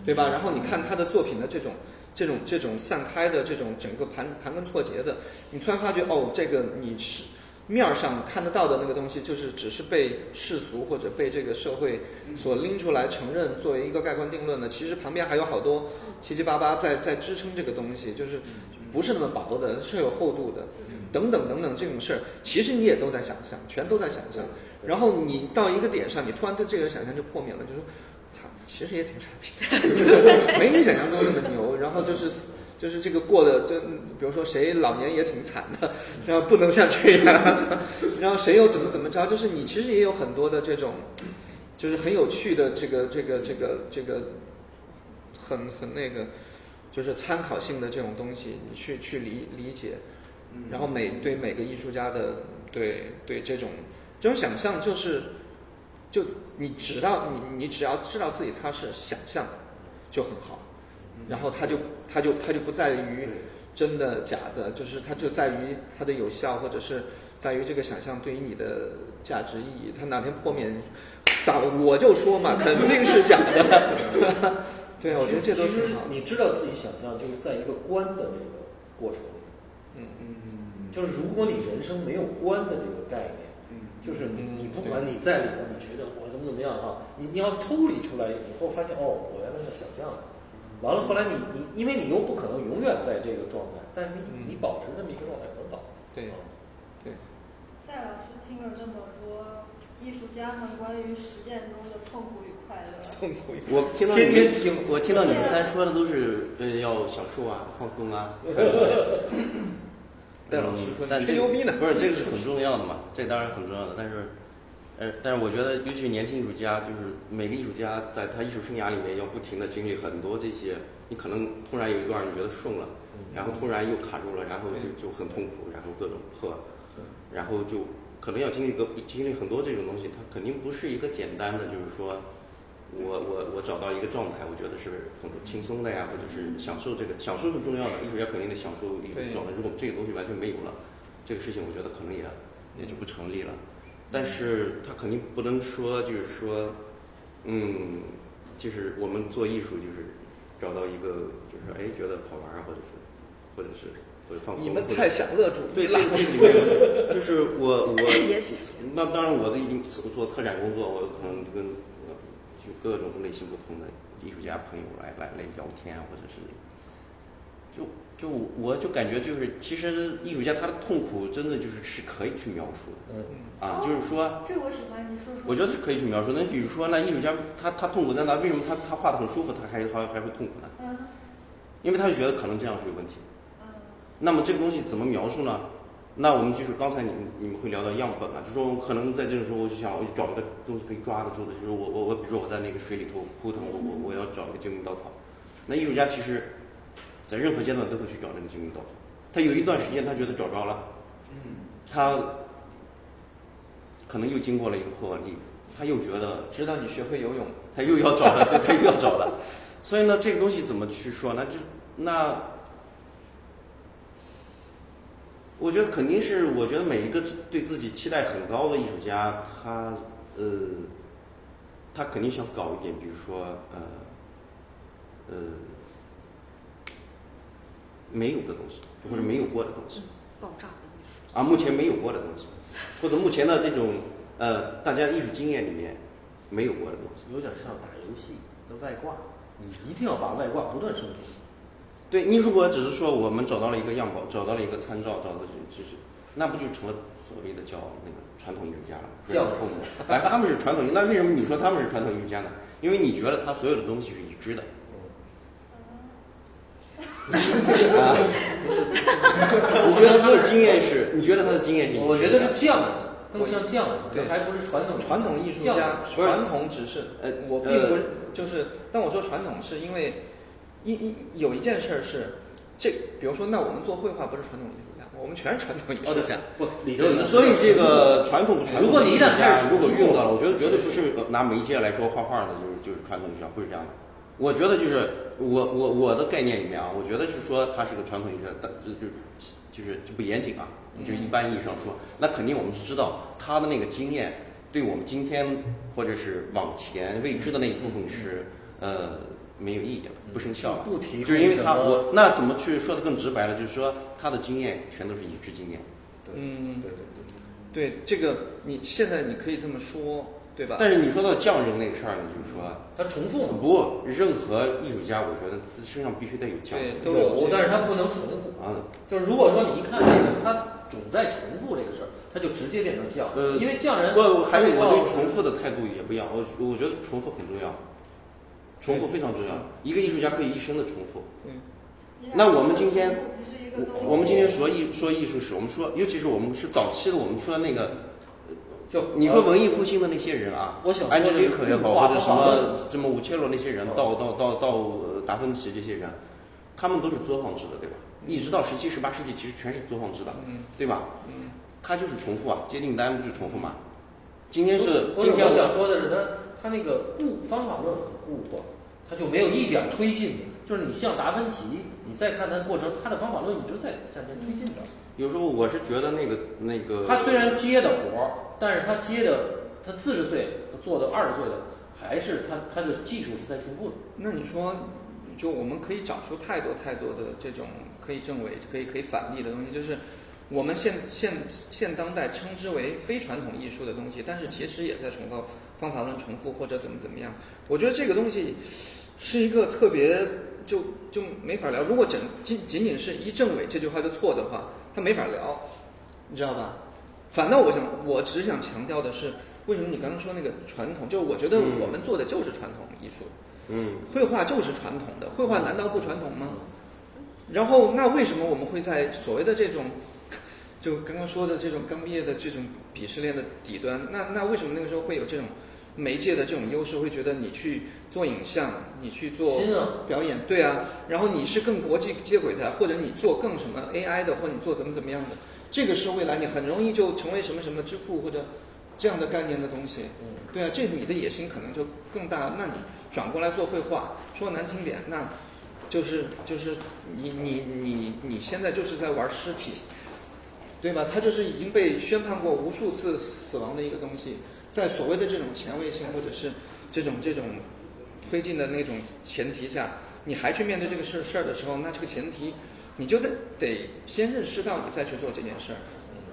对吧？然后你看他的作品的这种这种这种散开的这种整个盘盘根错节的，你突然发觉哦，这个你是面儿上看得到的那个东西，就是只是被世俗或者被这个社会所拎出来承认作为一个盖棺定论的，其实旁边还有好多七七八八在在支撑这个东西，就是。不是那么薄的，是有厚度的，等等等等这种事儿，其实你也都在想象，全都在想象。然后你到一个点上，你突然对这个人想象就破灭了，就说，操，其实也挺傻逼，没你想象中那么牛。然后就是就是这个过的，就比如说谁老年也挺惨的，然后不能像这样，然后谁又怎么怎么着，就是你其实也有很多的这种，就是很有趣的这个这个这个这个，很很那个。就是参考性的这种东西，你去去理理解，然后每对每个艺术家的对对这种这种想象，就是就你知道你你只要知道自己他是想象就很好，然后他就他就他就不在于真的假的，就是它就在于它的有效，或者是在于这个想象对于你的价值意义。它哪天破灭，咋我就说嘛，肯定是假的。对啊，我觉得这都是好。你知道自己想象就是在一个观的这个过程里，嗯嗯嗯，就是如果你人生没有观的这个概念，嗯，就是你你不管你在里头，你觉得我怎么怎么样哈，你你要抽离出来以后，发现哦，我原来是想象的。完了，后来你你，因为你又不可能永远在这个状态，但是你你保持这么一个状态很好。对，对。蔡老师听了这么多艺术家们关于实践中的痛苦与快乐，痛苦与我听到你们，我听到你们三说的都是嗯要享受啊，放松啊。戴老师说，但吹牛逼呢？不是这个是很重要的嘛，这当然很重要的，但是。呃，但是我觉得，尤其是年轻艺术家，就是每个艺术家在他艺术生涯里面要不停的经历很多这些。你可能突然有一段你觉得顺了，然后突然又卡住了，然后就就很痛苦，然后各种破，然后就可能要经历个经历很多这种东西。它肯定不是一个简单的，就是说我我我找到一个状态，我觉得是很轻松的呀，或者是享受这个享受是重要的。艺术家肯定得享受一种状态。如果这个东西完全没有了，这个事情我觉得可能也也就不成立了。但是他肯定不能说，就是说，嗯，就是我们做艺术，就是找到一个，就是哎，觉得好玩啊，或者是，或者是或者放松。你们太享乐主义了。对，这里面就是我我，那当然我的已经做策展工作，我可能跟就各种类型不同的艺术家朋友来来来聊天啊，或者是就。就我就感觉就是，其实艺术家他的痛苦真的就是是可以去描述的，嗯啊，就是说，这我喜欢你说说。我觉得是可以去描述。那比如说，那艺术家他他痛苦在哪？为什么他他画的很舒服，他还还还会痛苦呢？嗯。因为他就觉得可能这样是有问题。嗯。那么这个东西怎么描述呢？那我们就是刚才你们你们会聊到样本啊，就是说可能在这个时候我就想我就找一个东西可以抓得住的，就是我我我比如说我在那个水里头扑腾，我我我要找一个救命稻草。那艺术家其实。在任何阶段都会去找那个救命稻草。他有一段时间他觉得找着了，嗯，他可能又经过了一个破例，他又觉得知道你学会游泳，他又要找了，他又要找了。所以呢，这个东西怎么去说？呢就那，我觉得肯定是，我觉得每一个对自己期待很高的艺术家，他呃，他肯定想搞一点，比如说呃，呃。没有的东西，或者没有过的东西，爆炸的艺术啊，目前没有过的东西，或者目前的这种呃，大家艺术经验里面没有过的东西，有点像打游戏的外挂，你一定要把外挂不断升级。对你如果只是说我们找到了一个样本，找到了一个参照，找到就是，那不就成了所谓的叫那个传统艺术家了？教父母，哎，他们是传统艺，那为什么你说他们是传统艺术家呢？因为你觉得他所有的东西是已知的。啊，不是，你觉得他的经验是？你觉得他的经验是？我觉得是匠人，更像匠人，对，还不是传统传统艺术家。传统只是呃，我并不是就是，但我说传统是因为一一有一件事儿是这，比如说，那我们做绘画不是传统艺术家，我们全是传统艺术家。不，里头所以这个传统传统，如果你一旦开始如果用到了，我觉得绝对不是拿媒介来说画画的，就是就是传统艺术家，不是这样的。我觉得就是我我我的概念里面啊，我觉得是说他是个传统艺术家，但就就就是就不严谨啊，就一般意义上说，那肯定我们是知道他的那个经验，对我们今天或者是往前未知的那一部分是呃没有意义了，不生效了。不提就是因为他我那怎么去说的更直白了？就是说他的经验全都是已知经验。嗯，对对对对，这个你现在你可以这么说。对吧？但是你说到匠人那个事儿呢，就是说他重复吗？不，任何艺术家，我觉得身上必须得有匠人。都有，但是他不能重复啊。就是如果说你一看这个，他总在重复这个事儿，他就直接变成匠。呃，因为匠人不，还有我对重复的态度也不一样。我我觉得重复很重要，重复非常重要。一个艺术家可以一生的重复。嗯。那我们今天，我们今天说艺说艺术史，我们说，尤其是我们是早期的，我们说那个。就你说文艺复兴的那些人啊，安吉丽可也好，或者什么什么五切罗那些人，到到到到达芬奇这些人，他们都是作坊制的，对吧？一直到十七、十八世纪，其实全是作坊制的，对吧？嗯，他就是重复啊，接订单不是重复嘛？今天是今天我想说的是，他他那个固方法论很固化，他就没有一点推进。就是你像达芬奇，你再看他的过程，他的方法论一直在在在推进的。有时候我是觉得那个那个，他虽然接的活儿，但是他接的，他四十岁他做的二十岁的，还是他他的技术是在进步的。那你说，就我们可以找出太多太多的这种可以证伪、可以可以反例的东西，就是我们现现现当代称之为非传统艺术的东西，但是其实也在重复方法论重复或者怎么怎么样。我觉得这个东西是一个特别。就就没法聊。如果仅仅仅仅是一证伪这句话就错的话，他没法聊，你知道吧？反倒我想，我只想强调的是，为什么你刚刚说那个传统？就是我觉得我们做的就是传统艺术，嗯，绘画就是传统的，绘画难道不传统吗？然后那为什么我们会在所谓的这种，就刚刚说的这种刚毕业的这种鄙视链的底端？那那为什么那个时候会有这种？媒介的这种优势，会觉得你去做影像，你去做表演，对啊，然后你是更国际接轨的，或者你做更什么 AI 的，或者你做怎么怎么样的，这个是未来你很容易就成为什么什么之父或者这样的概念的东西。嗯，对啊，这你的野心可能就更大。那你转过来做绘画，说难听点，那就是就是你你你你现在就是在玩尸体，对吧？它就是已经被宣判过无数次死亡的一个东西。在所谓的这种前卫性或者是这种这种推进的那种前提下，你还去面对这个事事儿的时候，那这个前提你就得得先认识到你再去做这件事儿，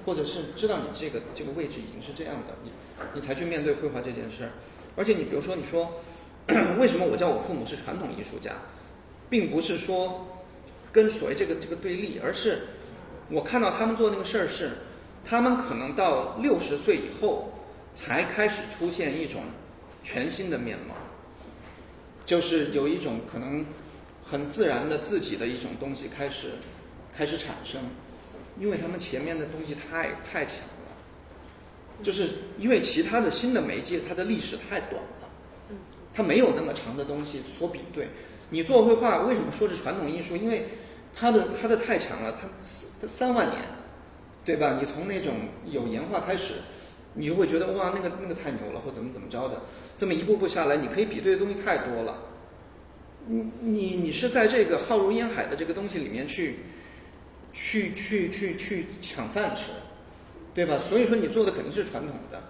或者是知道你这个这个位置已经是这样的，你你才去面对绘画这件事儿。而且你比如说，你说 为什么我叫我父母是传统艺术家，并不是说跟所谓这个这个对立，而是我看到他们做那个事儿是，他们可能到六十岁以后。才开始出现一种全新的面貌，就是有一种可能很自然的自己的一种东西开始开始产生，因为他们前面的东西太太强了，就是因为其他的新的媒介它的历史太短了，它没有那么长的东西所比对。你做绘画为什么说是传统艺术？因为它的它的太强了，它它三万年，对吧？你从那种有岩画开始。你就会觉得哇，那个那个太牛了，或怎么怎么着的，这么一步步下来，你可以比对的东西太多了。你你你是在这个浩如烟海的这个东西里面去，去去去去抢饭吃，对吧？所以说你做的肯定是传统的，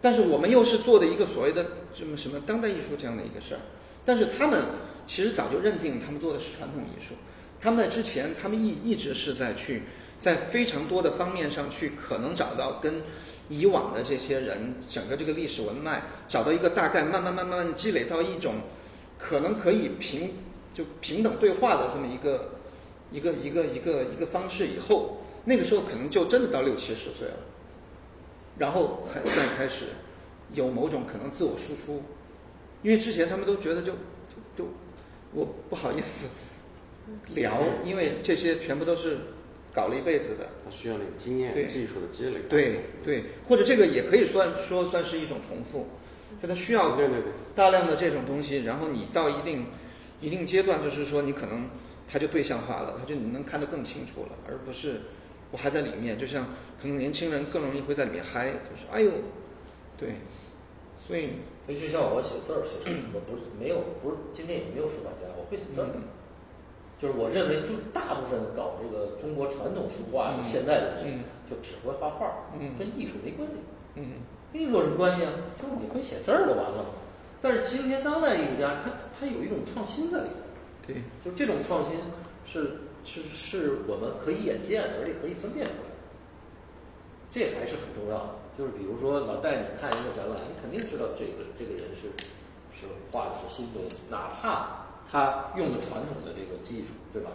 但是我们又是做的一个所谓的什么什么当代艺术这样的一个事儿，但是他们其实早就认定他们做的是传统艺术，他们在之前他们一一直是在去。在非常多的方面上去，可能找到跟以往的这些人整个这个历史文脉，找到一个大概，慢慢慢慢慢积累到一种可能可以平就平等对话的这么一个一个一个一个一个方式以后，那个时候可能就真的到六七十岁了，然后才再开始有某种可能自我输出，因为之前他们都觉得就就就我不好意思聊，因为这些全部都是。搞了一辈子的，他需要那个经验、技术的积累。对对，或者这个也可以算说算是一种重复，就他需要对对对大量的这种东西，然后你到一定一定阶段，就是说你可能他就对象化了，他就你能看得更清楚了，而不是我还在里面。就像可能年轻人更容易会在里面嗨，就是哎呦，对，所以就像我写字儿，写书，我不是没有不是今天也没有书法家，我会写字儿。就是我认为，就大部分搞这个中国传统书画的现在的人，就只会画画，跟艺术没关系。嗯，跟艺术有什么关系啊？就是你会写字儿就完了。但是今天当代艺术家，他他有一种创新在里头。对，就这种创新是是是我们可以眼见，而且可以分辨出来。这还是很重要的。就是比如说，老带你看一个展览，你肯定知道这个这个人是是画的是新东西，哪怕。他用的传统的这个技术，对吧？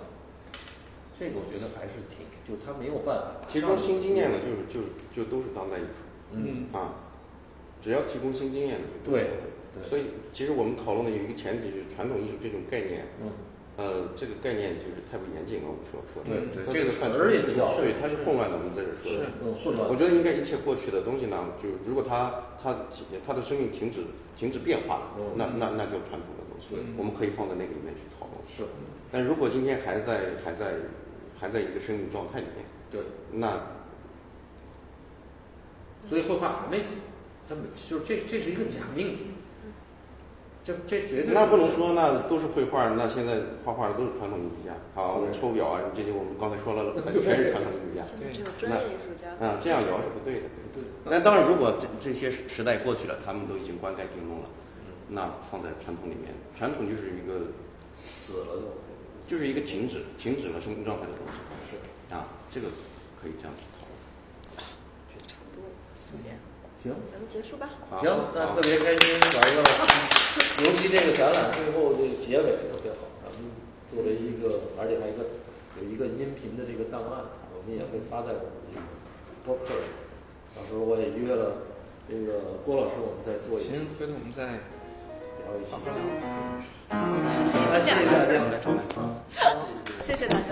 这个我觉得还是挺，就他没有办法提供新经验的，就是就是就都是当代艺术。嗯啊，只要提供新经验的，对。所以其实我们讨论的有一个前提，就是传统艺术这种概念。嗯。呃，这个概念就是太不严谨了，我们说说。对对。这个范畴也比较，对，它是混乱的。我们在这说的。是。嗯，混乱。我觉得应该一切过去的东西呢，就如果它它它的生命停止停止变化了，那那那叫传统的东西。我们可以放在那个里面去讨论。是，但如果今天还在还在还在一个生命状态里面，对，那所以绘画还没死，这么就是这这是一个假命题。这这这绝对那不能说那都是绘画，那现在画画的都是传统艺术家。好，抽表啊，这些我们刚才说了，全是传统艺术家。只有专业艺术家。啊，这样聊是不对的。对。那当然，如果这这些时代过去了，他们都已经棺盖定论了，那放在传统里面，传统就是一个死了的，就是一个停止停止了生命状态的东西。是。啊，这个可以这样去讨论。觉得差不多四点。行。咱们结束吧。行那特别开心玩一个尤其 这个展览最后这个结尾特别好咱们作为一个而且还有一个有一个音频的这个档案我们也会发在我们这个博客里到时候我也约了这个郭老师我们再做一次。行回头我们再聊一下好谢谢大家。好谢谢大家。